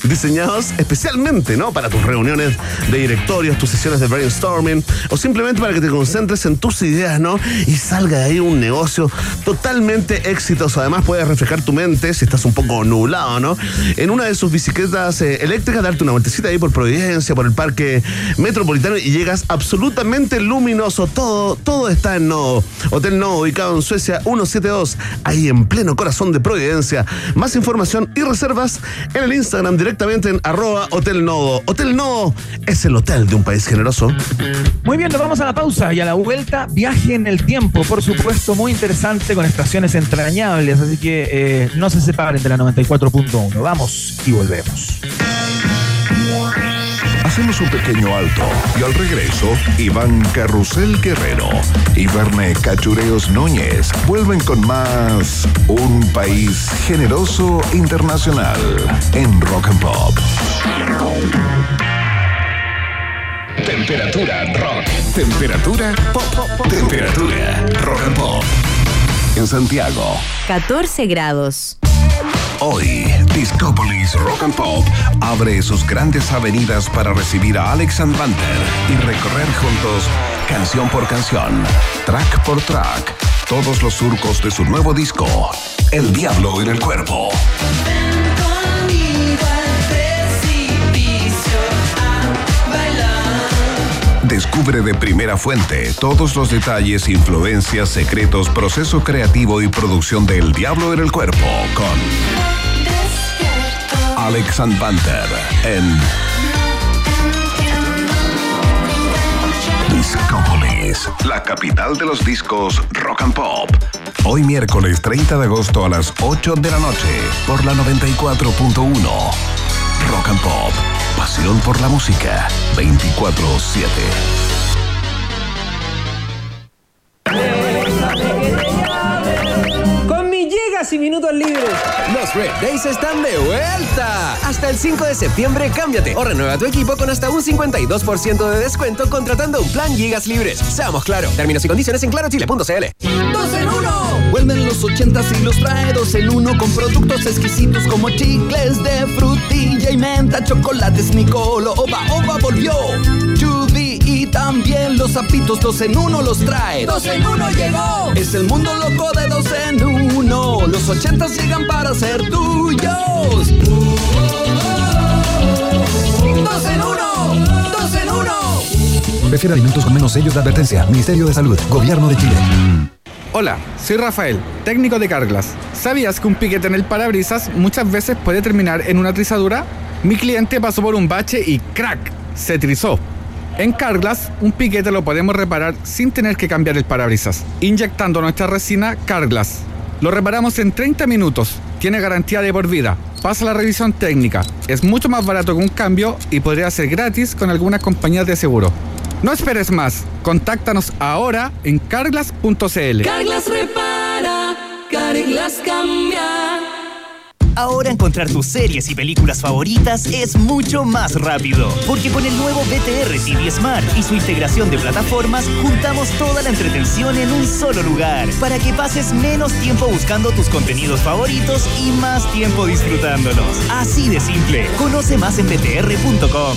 diseñados especialmente, ¿no? Para tus reuniones de directorios, tus sesiones de brainstorming o simplemente para que te concentres en tus ideas, ¿no? Y salga de ahí un negocio totalmente exitoso. Además, puedes reflejar tu mente si estás un poco nublado, ¿no? En una de sus bicicletas eh, eléctricas, darte una vueltecita ahí por Providencia, por el parque metropolitano y llegas absolutamente luminoso. Todo, todo está en Nodo. Hotel Nodo, ubicado en Suecia 172, ahí en pleno corazón de Providencia. Más información y reservas en el Instagram directamente en arroba Hotel Nodo. Hotel Nodo es el hotel de un país generoso. Muy bien, nos vamos a la pausa y a la vuelta, viaje en el tiempo, por supuesto, muy interesante con estaciones entrañables, así que eh, no se separen de la 94.1. Vamos y volvemos. Hacemos un pequeño alto y al regreso, Iván Carrusel Guerrero y Verne Cachureos Núñez vuelven con más Un País Generoso Internacional en Rock and Pop. Temperatura rock. Temperatura pop. pop, Temperatura rock and pop. En Santiago, 14 grados. Hoy, Discopolis Rock and Pop abre sus grandes avenidas para recibir a Alex y recorrer juntos, canción por canción, track por track, todos los surcos de su nuevo disco, El Diablo en el Cuerpo. Descubre de primera fuente todos los detalles, influencias, secretos, proceso creativo y producción de El Diablo en el Cuerpo con Alex and en Discopolis, la capital de los discos rock and pop. Hoy miércoles 30 de agosto a las 8 de la noche por la 94.1. Rock and Pop, pasión por la música, 24/7. Con mis gigas y minutos libres. Los Red Days están de vuelta. Hasta el 5 de septiembre, cámbiate o renueva tu equipo con hasta un 52% de descuento contratando un plan gigas libres. Seamos claro. Términos y condiciones en clarochile.cl. ¡Dos en uno! Vuelven los ochentas y los trae dos en uno con productos exquisitos como chicles de frutilla y menta, chocolates Nicolo, Oba Oba volvió. Chubby y también los zapitos dos en uno los trae. ¡Dos en uno llegó! Es el mundo loco de dos en uno. Los ochentas llegan para ser tuyos. ¡Dos en uno! ¡Dos en uno! Prefiere alimentos con menos sellos de advertencia. Ministerio de Salud. Gobierno de Chile. Hola, soy Rafael, técnico de Carglass. ¿Sabías que un piquete en el parabrisas muchas veces puede terminar en una trizadura? Mi cliente pasó por un bache y ¡crack! se trizó. En Carglass, un piquete lo podemos reparar sin tener que cambiar el parabrisas, inyectando nuestra resina Carglass. Lo reparamos en 30 minutos, tiene garantía de por vida, pasa la revisión técnica, es mucho más barato que un cambio y podría ser gratis con algunas compañías de seguro. No esperes más, contáctanos ahora en carglass.cl. Carglass repara, Carglass cambia. Ahora encontrar tus series y películas favoritas es mucho más rápido, porque con el nuevo BTR TV Smart y su integración de plataformas, juntamos toda la entretención en un solo lugar, para que pases menos tiempo buscando tus contenidos favoritos y más tiempo disfrutándolos. Así de simple. Conoce más en btr.com.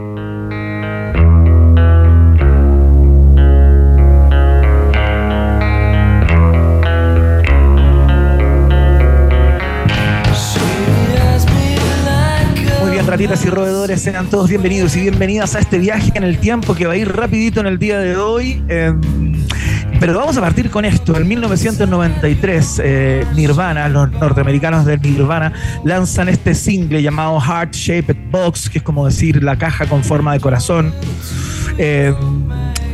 Y roedores, sean todos bienvenidos y bienvenidas a este viaje en el tiempo que va a ir rapidito en el día de hoy. Eh, pero vamos a partir con esto. En 1993, eh, Nirvana, los norteamericanos de Nirvana, lanzan este single llamado Heart Shaped Box, que es como decir la caja con forma de corazón. Eh,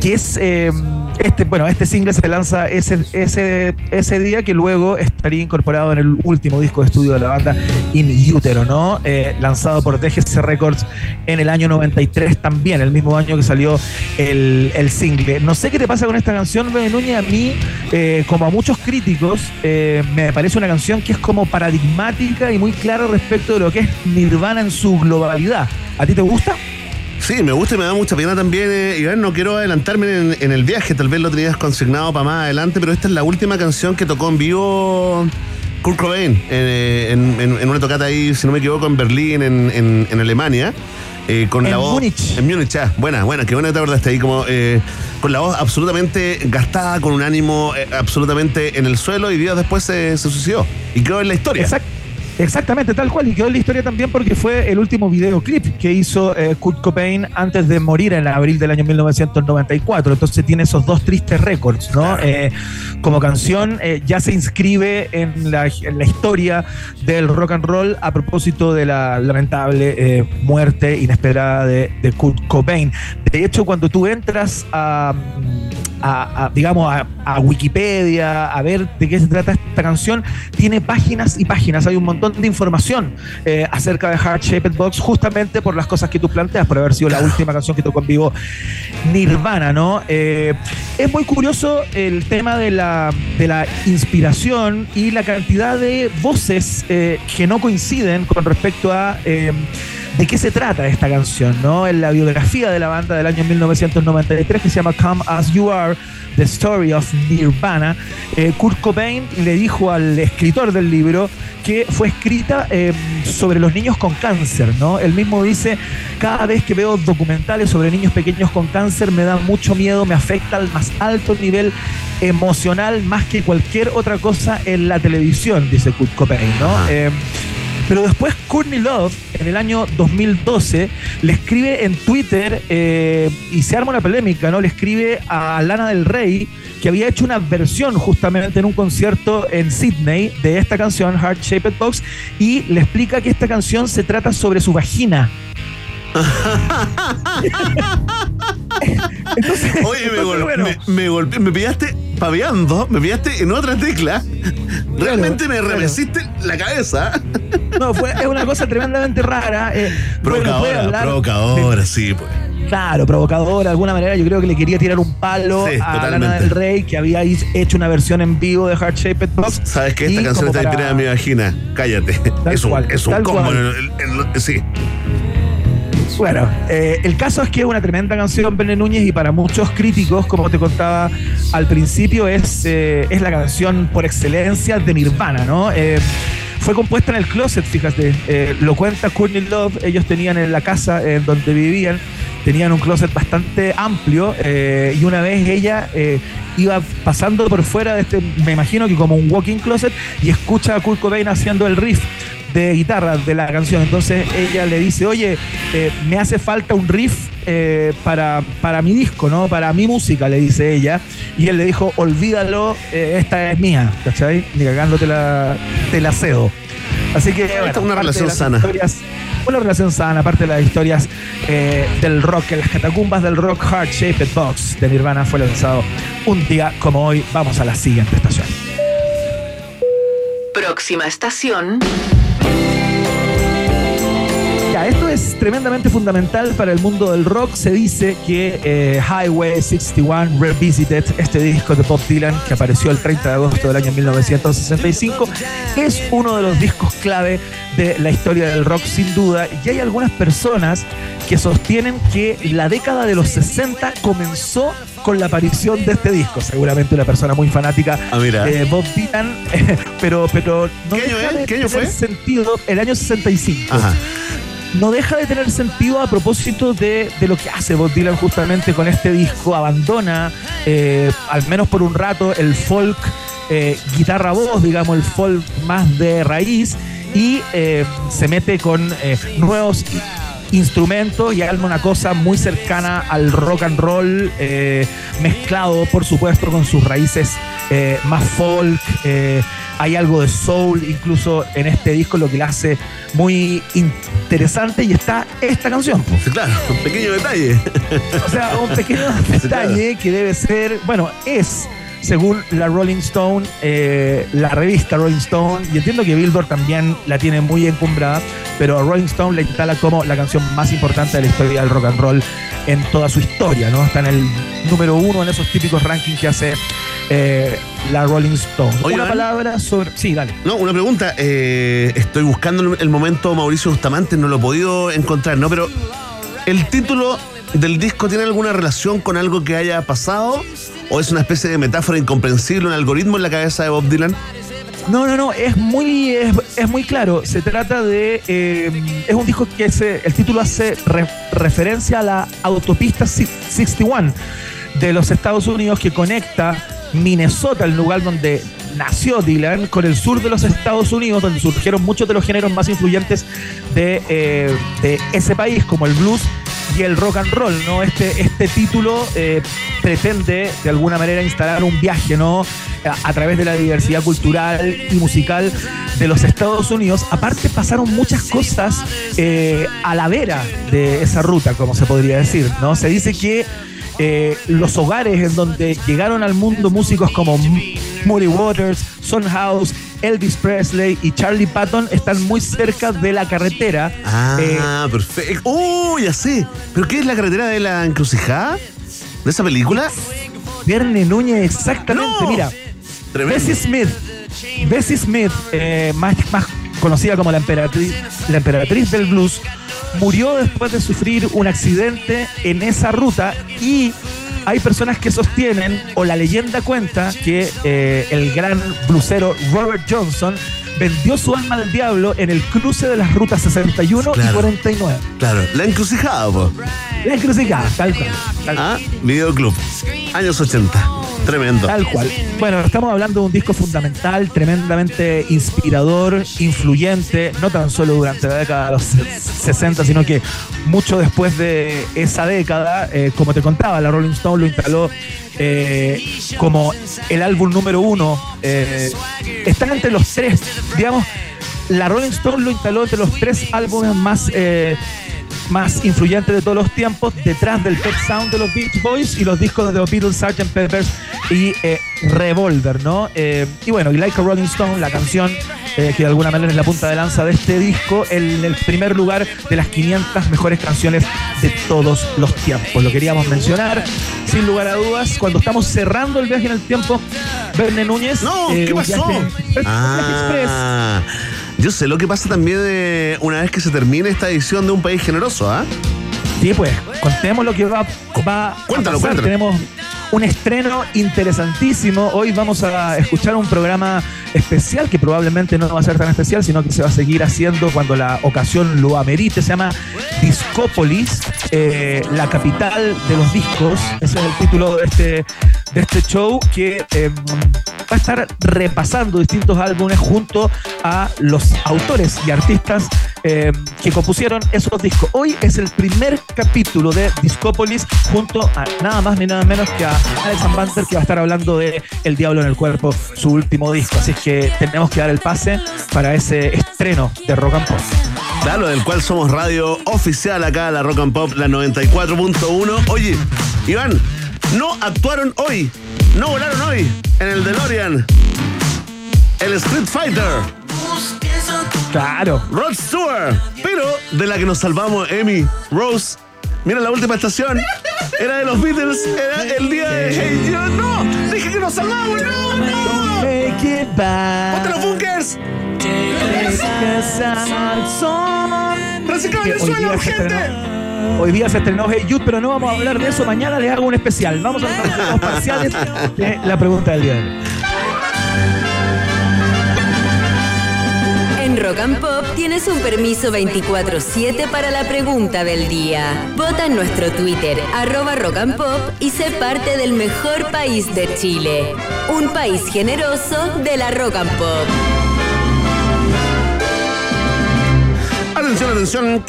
que es eh, este, bueno, este single se lanza ese, ese, ese día que luego estaría incorporado en el último disco de estudio de la banda In Utero, ¿no? Eh, lanzado por DGC Records en el año 93 también, el mismo año que salió el, el single. No sé qué te pasa con esta canción, Bebe Núñez, a mí, eh, como a muchos críticos, eh, me parece una canción que es como paradigmática y muy clara respecto de lo que es Nirvana en su globalidad. ¿A ti te gusta? Sí, me gusta y me da mucha pena también. Eh, Iván, no quiero adelantarme en, en el viaje, tal vez lo tenías consignado para más adelante, pero esta es la última canción que tocó en vivo Kurt Cobain eh, en, en- en una tocata ahí, si no me equivoco, en Berlín, en, Alemania. eh, con En la voz. Múnich. En Múnich, ah, buena, buena, qué buena te acordaste ahí, como eh, con la voz absolutamente gastada, con un ánimo eh, absolutamente en el suelo y días después se, se suicidó. Y quedó en la historia. Exact- Exactamente, tal cual. Y quedó en la historia también porque fue el último videoclip que hizo eh, Kurt Cobain antes de morir en abril del año 1994. Entonces tiene esos dos tristes récords, ¿no? Eh, como canción eh, ya se inscribe en la, en la historia del rock and roll a propósito de la lamentable muerte inesperada de, de Kurt Cobain. De hecho, cuando tú entras a, a- a, digamos, a, a Wikipedia, a ver de qué se trata esta canción, tiene páginas y páginas. Hay un montón de información eh, acerca de Heart Shaped Box, justamente por las cosas que tú planteas, por haber sido la última canción que tocó en vivo Nirvana, ¿no? Eh, es muy curioso el tema de la, de la inspiración y la cantidad de voces eh, que no coinciden con respecto a. ¿De qué se trata esta canción? ¿no? En la biografía de la banda del año 1993 que se llama Come As You Are, The Story of Nirvana, eh, Kurt Cobain le dijo al escritor del libro que fue escrita eh, sobre los niños con cáncer. ¿no? Él mismo dice, cada vez que veo documentales sobre niños pequeños con cáncer me da mucho miedo, me afecta al más alto nivel emocional más que cualquier otra cosa en la televisión, dice Kurt Cobain. ¿no? Eh, pero después Courtney Love, en el año 2012, le escribe en Twitter eh, y se arma una polémica, ¿no? Le escribe a Lana del Rey, que había hecho una versión justamente en un concierto en Sydney de esta canción, Heart Shaped Box, y le explica que esta canción se trata sobre su vagina. Oye, me, entonces, gol- bueno. me, me golpe- me pillaste paveando, me pillaste en otra tecla. Realmente me claro. remeciste la cabeza. No, fue, es una cosa tremendamente rara. eh, Provocadora, provocadora, sí, pues. Claro, provocador de alguna manera. Yo creo que le quería tirar un palo Sí, a totalmente. Lana del Rey, que había hecho una versión en vivo de Heart Shaped Box. Sabes que esta canción está para- inspirada en mi vagina. Cállate. Tal es un, cual, es un combo. el- el- sí. Bueno, eh, el caso es que es una tremenda canción, Bene Núñez, y para muchos críticos, como te contaba al principio, es, eh, es la canción por excelencia de Nirvana, ¿no? Eh, fue compuesta en el closet, fíjate. Eh, lo cuenta Courtney Love. Ellos tenían en la casa en donde vivían, tenían un closet bastante amplio. eh, y una vez ella eh, iba pasando por fuera de este, me imagino que como un walking closet, y escucha a Kurt Cobain haciendo el riff de guitarra de la canción. Entonces ella le dice, oye, eh, me hace falta un riff eh, para, para mi disco, ¿no? Para mi música, le dice ella. Y él le dijo, olvídalo, eh, esta es mía, ¿cachai? Ni cagando te la, te la cedo. Así que, bueno, Esta es una relación sana. una relación sana, aparte de las historias eh, del rock, en las catacumbas del rock Heart Shaped Box de Nirvana fue lanzado un día como hoy. Vamos a la siguiente estación. Próxima estación. Esto es tremendamente fundamental para el mundo del rock. Se dice que eh, Highway 61 Revisited, este disco de Bob Dylan que apareció el 30 de agosto del año 1965, es uno de los discos clave de la historia del rock sin duda. Y hay algunas personas que sostienen que la década de los 60 comenzó con la aparición de este disco. Seguramente una persona muy fanática Ah, de Bob Dylan, pero, pero no ¿Qué año es? ¿Qué año fue? sentido el año 65 Ajá. No deja de tener sentido a propósito de, de lo que hace Bob Dylan justamente con este disco. Abandona, eh, al menos por un rato, el folk, eh, guitarra-voz, digamos, el folk más de raíz. y eh, se mete con nuevos instrumentos y arma una cosa muy cercana al rock and roll, mezclado por supuesto con sus raíces más folk. Hay algo de soul incluso en este disco, lo que le hace muy interesante y está esta canción. claro, un pequeño detalle. O sea, un pequeño detalle que debe ser, bueno, es, según la Rolling Stone, eh, la revista Rolling Stone, y entiendo que Billboard también la tiene muy encumbrada, pero Rolling Stone la instala como la canción más importante de la historia del rock and roll en toda su historia, ¿no? Está en el número uno en esos típicos rankings que hace eh, la Rolling Stone. Oye, Una palabra sobre... Sí, dale. No, una pregunta. eh, estoy buscando el- momento Mauricio Bustamante, no lo he podido encontrar, ¿no? Pero, ¿el título del disco tiene alguna relación con algo que haya pasado? ¿O es una especie de metáfora incomprensible, un algoritmo en la cabeza de Bob Dylan? No, no, no, es muy, es, es muy claro. Se trata de. eh, es un disco que se, el título hace re- referencia a la autopista si- 61 de los Estados Unidos que conecta Minnesota, el lugar donde nació Dylan, con el sur de los Estados Unidos, donde surgieron muchos de los géneros más influyentes de, eh, ese país, como el blues y el rock and roll, ¿no? Este, este título eh, pretende de alguna manera instalar un viaje, ¿no? A, a través de la diversidad cultural y musical de los Estados Unidos. Aparte pasaron muchas cosas eh, a la vera de esa ruta, como se podría decir, ¿no? Se dice que eh, los hogares en donde llegaron al mundo músicos como Muddy Waters, Son House, Elvis Presley y Charlie Patton están muy cerca de la carretera. Eh, Ah, perfecto. ¡Oh, ya sé! ¿Pero qué es la carretera de la encrucijada? ¿De esa película? Verne Núñez, exactamente. Mira. Bessie Smith, Bessie Smith, eh, más, más conocida como la emperatriz, la emperatriz del blues, murió después de sufrir un accidente en esa ruta y hay personas que sostienen, o la leyenda cuenta, que eh, el gran blusero Robert Johnson vendió su alma al diablo en el cruce de las rutas 61 y Claro. 49. Claro, la encrucijada, po. La encrucijada, tal cual. tal Ah, videoclub. Años 80. Tremendo. Tal cual. Bueno, estamos hablando de un disco fundamental, tremendamente inspirador, influyente, no tan solo durante la década de los 60, sino que mucho después de esa década, eh, como te contaba, la Rolling Stone lo instaló eh, como el álbum número uno. eh, está entre los tres, digamos, la Rolling Stone lo instaló entre los tres álbumes más... más influyentes de todos los tiempos, detrás del Pet Sound de los Beach Boys y los discos de The Beatles, Sgt. Peppers y eh, Revolver, ¿no? Eh, y bueno, y Like a Rolling Stone, la canción eh, que de alguna manera es la punta de lanza de este disco, en el primer lugar de las 500 mejores canciones de todos los tiempos. Lo queríamos mencionar, sin lugar a dudas, cuando estamos cerrando el viaje en el tiempo, Verne Núñez. No, eh, ¿qué pasó? viaje- express. Yo sé lo que pasa también eh, una vez que se termine esta edición de Un País Generoso, ¿ah? Sí, pues, contemos lo que va, va Cuéntalo, a pasar. cuéntalo. Tenemos un estreno interesantísimo. Hoy vamos a escuchar un programa especial que probablemente no va a ser tan especial, sino que se va a seguir haciendo cuando la ocasión lo amerite. Se llama Discópolis, eh, la capital de los discos. Ese es el título de este, de este show que eh, va a estar repasando distintos álbumes junto a los autores y artistas eh, que compusieron esos discos. Hoy es el primer capítulo de Discópolis junto a nada más ni nada menos que a Alex Banter que va a estar hablando de El Diablo en el Cuerpo, su último disco. Así que tenemos que dar el pase para ese estreno de Rock and Pop. Claro, del cual somos radio oficial acá, la Rock and Pop, la 94.1. Oye, Iván, no actuaron hoy, no volaron hoy en el DeLorean. El Street Fighter. Claro. Rod Stewart. Pero de la que nos salvamos, Amy, Rose. Mira la última estación. Era de los Beatles. Era el día de Hey Jude. ¡No! ¡Dije que nos salvamos! ¡No! ¡No! ¡Ponte los bunkers! ¡Reciclaje Que el suelo, urgente! Hoy día se estrenó Hey Jude, pero no vamos a hablar de eso. Mañana les hago un especial. Vamos a hablar de los parciales de la pregunta del día de hoy. En Rock and Pop tienes un permiso 24-7 para la pregunta del día. Vota en nuestro Twitter, arroba Rock and Pop, y sé parte del mejor país de Chile. Un país generoso de la Rock and Pop. Atención, atención.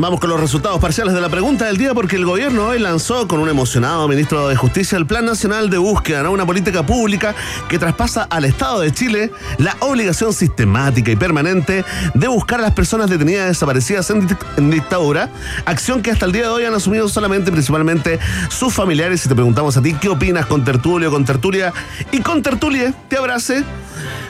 Vamos con los resultados parciales de la pregunta del día porque el gobierno hoy lanzó con un emocionado ministro de Justicia el Plan Nacional de Búsqueda, ¿no? una política pública que traspasa al Estado de Chile la obligación sistemática y permanente de buscar a las personas detenidas desaparecidas en, dic- en dictadura, acción que hasta el día de hoy han asumido solamente principalmente sus familiares. Y te preguntamos a ti, ¿qué opinas con Tertulio, con Tertulia y con Tertulie? Te abrace.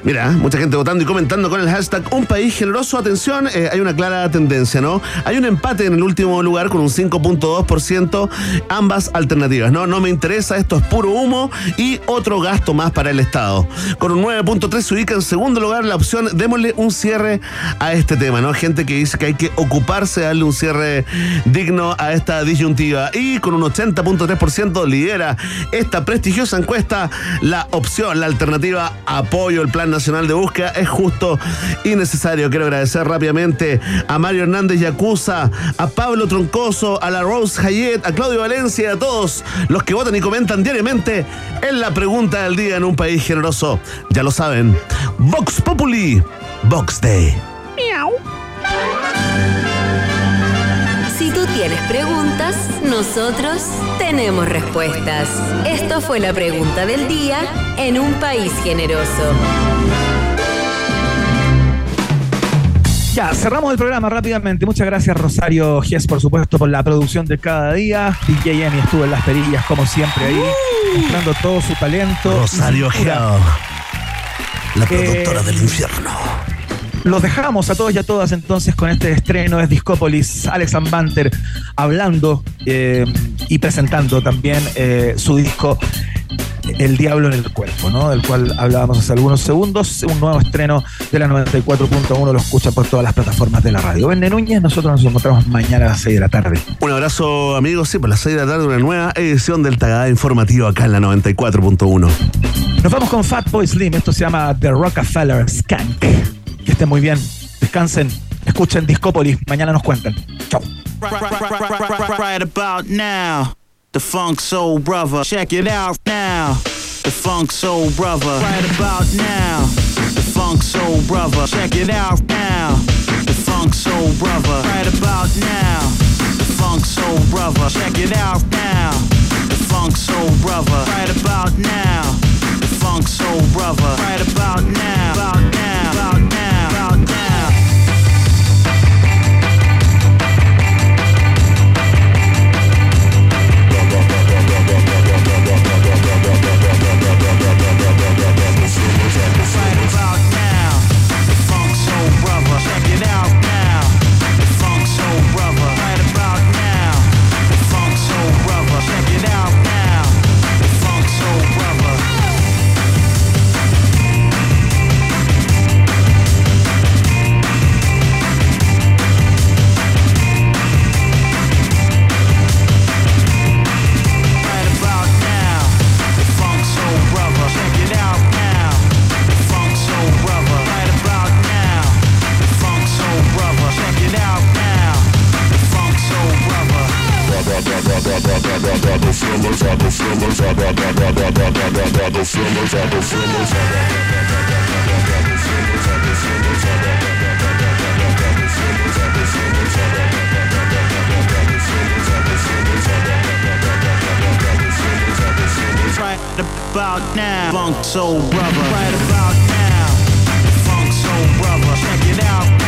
Mira, mucha gente votando y comentando con el hashtag Un País Generoso. Atención, eh, hay una clara tendencia, ¿no? Hay un empate en el último lugar con un 5.2%, ambas alternativas, ¿no? No me interesa, esto es puro humo y otro gasto más para el Estado. Con un 9.3 se ubica en segundo lugar la opción, démosle un cierre a este tema, ¿no? Gente que dice que hay que ocuparse, darle un cierre digno a esta disyuntiva. Y con un 80.3% lidera esta prestigiosa encuesta la opción, la alternativa apoyo el Plan Nacional de Búsqueda es justo y necesario. Quiero agradecer rápidamente a Mario Hernández Yacuza, a Pablo Troncoso, a la Rose Hayet, a Claudio Valencia a todos los que votan y comentan diariamente en la pregunta del día en un país generoso. Ya lo saben, Vox Populi, Vox Day. Si tienes preguntas, nosotros tenemos respuestas. Esto fue la pregunta del día en un país generoso. Ya, cerramos el programa rápidamente. Muchas gracias, Rosario Gies, por supuesto, por la producción de cada día. DJ Emi estuvo en las perillas, como siempre, ahí, mostrando todo su talento. Rosario. Geo, la Eh, productora del infierno. Los dejamos a todos y a todas entonces con este estreno de Discópolis, Alex Banter hablando eh, y presentando también eh, su disco El Diablo en el Cuerpo, ¿no? Del cual hablábamos hace algunos segundos. Un nuevo estreno de la 94.1 lo escucha por todas las plataformas de la radio. Vende Núñez, nosotros nos encontramos mañana a las 6 de la tarde. Un abrazo, amigos. Sí, por las 6 de la tarde, una nueva edición del Tagada Informativo acá en la 94.1. Nos vamos con Fatboy Slim. Esto se llama The Rockefeller Skank. Que estén muy bien. Descansen. Escuchen Discópolis. Mañana nos cuentan. Chao. Right about now, the Funk Soul Brother. Check it out now, the Funk Soul Brother. Right about now, the Funk Soul Brother. Check it out now, the Funk Soul Brother. Right about now, the Funk Soul Brother. Check it out now, the Funk Soul Brother. Right about now, the Funk Soul Brother. Right about now, about now, about now, Right about now, Funk Soul Brother. Right about now, Funk Soul Brother. Check it out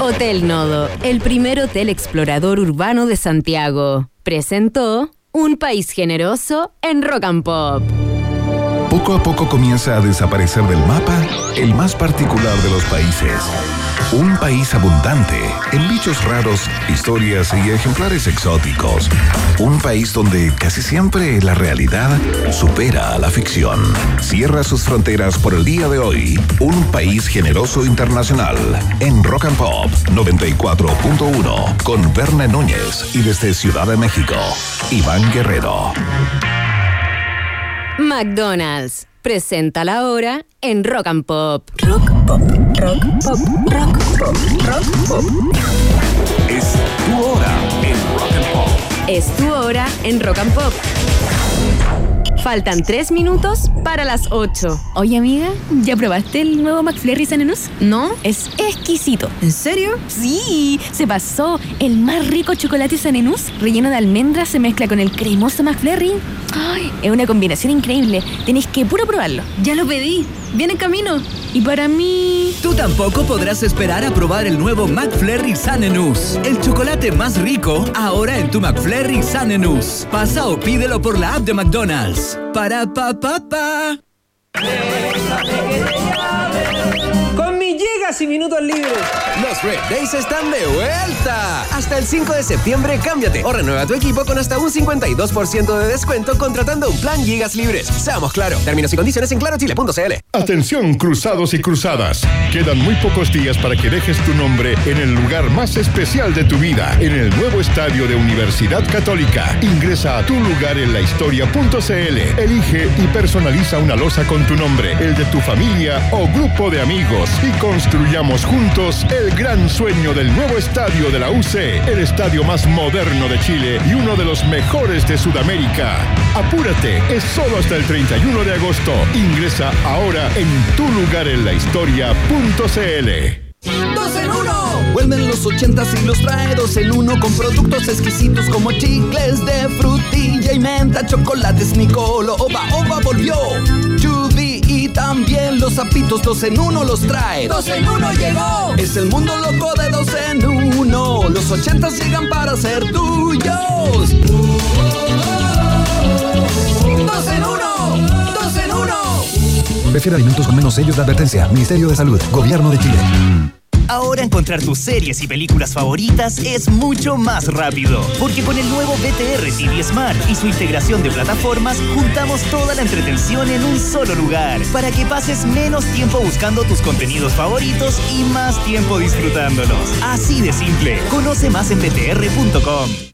Hotel Nodo, el primer hotel explorador urbano de Santiago, presentó Un país generoso en Rock and Pop. Poco a poco comienza a desaparecer del mapa el más particular de los países. Un país abundante en bichos raros, historias y ejemplares exóticos. Un país donde casi siempre la realidad supera a la ficción. Cierra sus fronteras por el día de hoy. Un país generoso internacional en Rock and Pop 94.1 con Verne Núñez y desde Ciudad de México, Iván Guerrero. McDonald's presenta la hora en Rock and Pop. Rock pop, rock pop, rock pop, rock pop. Es tu hora en Rock and Pop. Es tu hora en Rock and Pop. Faltan tres minutos para las 8. Oye, amiga, ¿ya probaste el nuevo McFlurry Sanenus? No, es exquisito. ¿En serio? Sí, se pasó. El más rico chocolate Sanenus, relleno de almendras, se mezcla con el cremoso McFlurry. Ay, es una combinación increíble. Tenéis que puro probarlo. Ya lo pedí. Viene en camino. Y para mí... Tú tampoco podrás esperar a probar el nuevo McFlurry Sanenus. El chocolate más rico, ahora en tu McFlurry Sanenus. Pasa o pídelo por la app de McDonald's. Para pa pa pa. Gigas y minutos libres. Los Red Days están de vuelta. Hasta el 5 de septiembre, cámbiate o renueva tu equipo con hasta un 52% de descuento contratando un plan gigas libres. Seamos claro. Términos y condiciones en clarochile.cl. Atención, cruzados y cruzadas. Quedan muy pocos días para que dejes tu nombre en el lugar más especial de tu vida, en el nuevo estadio de Universidad Católica. Ingresa a tu lugar en la historia.cl. Elige y personaliza una losa con tu nombre, el de tu familia o grupo de amigos y construyamos juntos el gran sueño del nuevo estadio de la UC, el estadio más moderno de Chile y uno de los mejores de Sudamérica. Apúrate, es solo hasta el 31 de agosto. Ingresa ahora en tu lugar en la historia.cl. ¡Dos en uno! Vuelven los ochentas y los trae dos en uno con productos exquisitos como chicles de frutilla y menta, chocolates Nicolo, Oba Oba volvió. Y también los zapitos dos en uno los trae. ¡Dos en uno llegó! Es el mundo loco de dos en uno. Los ochentas llegan para ser tuyos. ¡Dos en uno! ¡Dos en uno! Prefiere alimentos con menos sellos de advertencia. Ministerio de Salud. Gobierno de Chile. Ahora encontrar tus series y películas favoritas es mucho más rápido, porque con el nuevo BTR TV Smart y su integración de plataformas, juntamos toda la entretención en un solo lugar, para que pases menos tiempo buscando tus contenidos favoritos y más tiempo disfrutándolos. Así de simple. Conoce más en btr.com.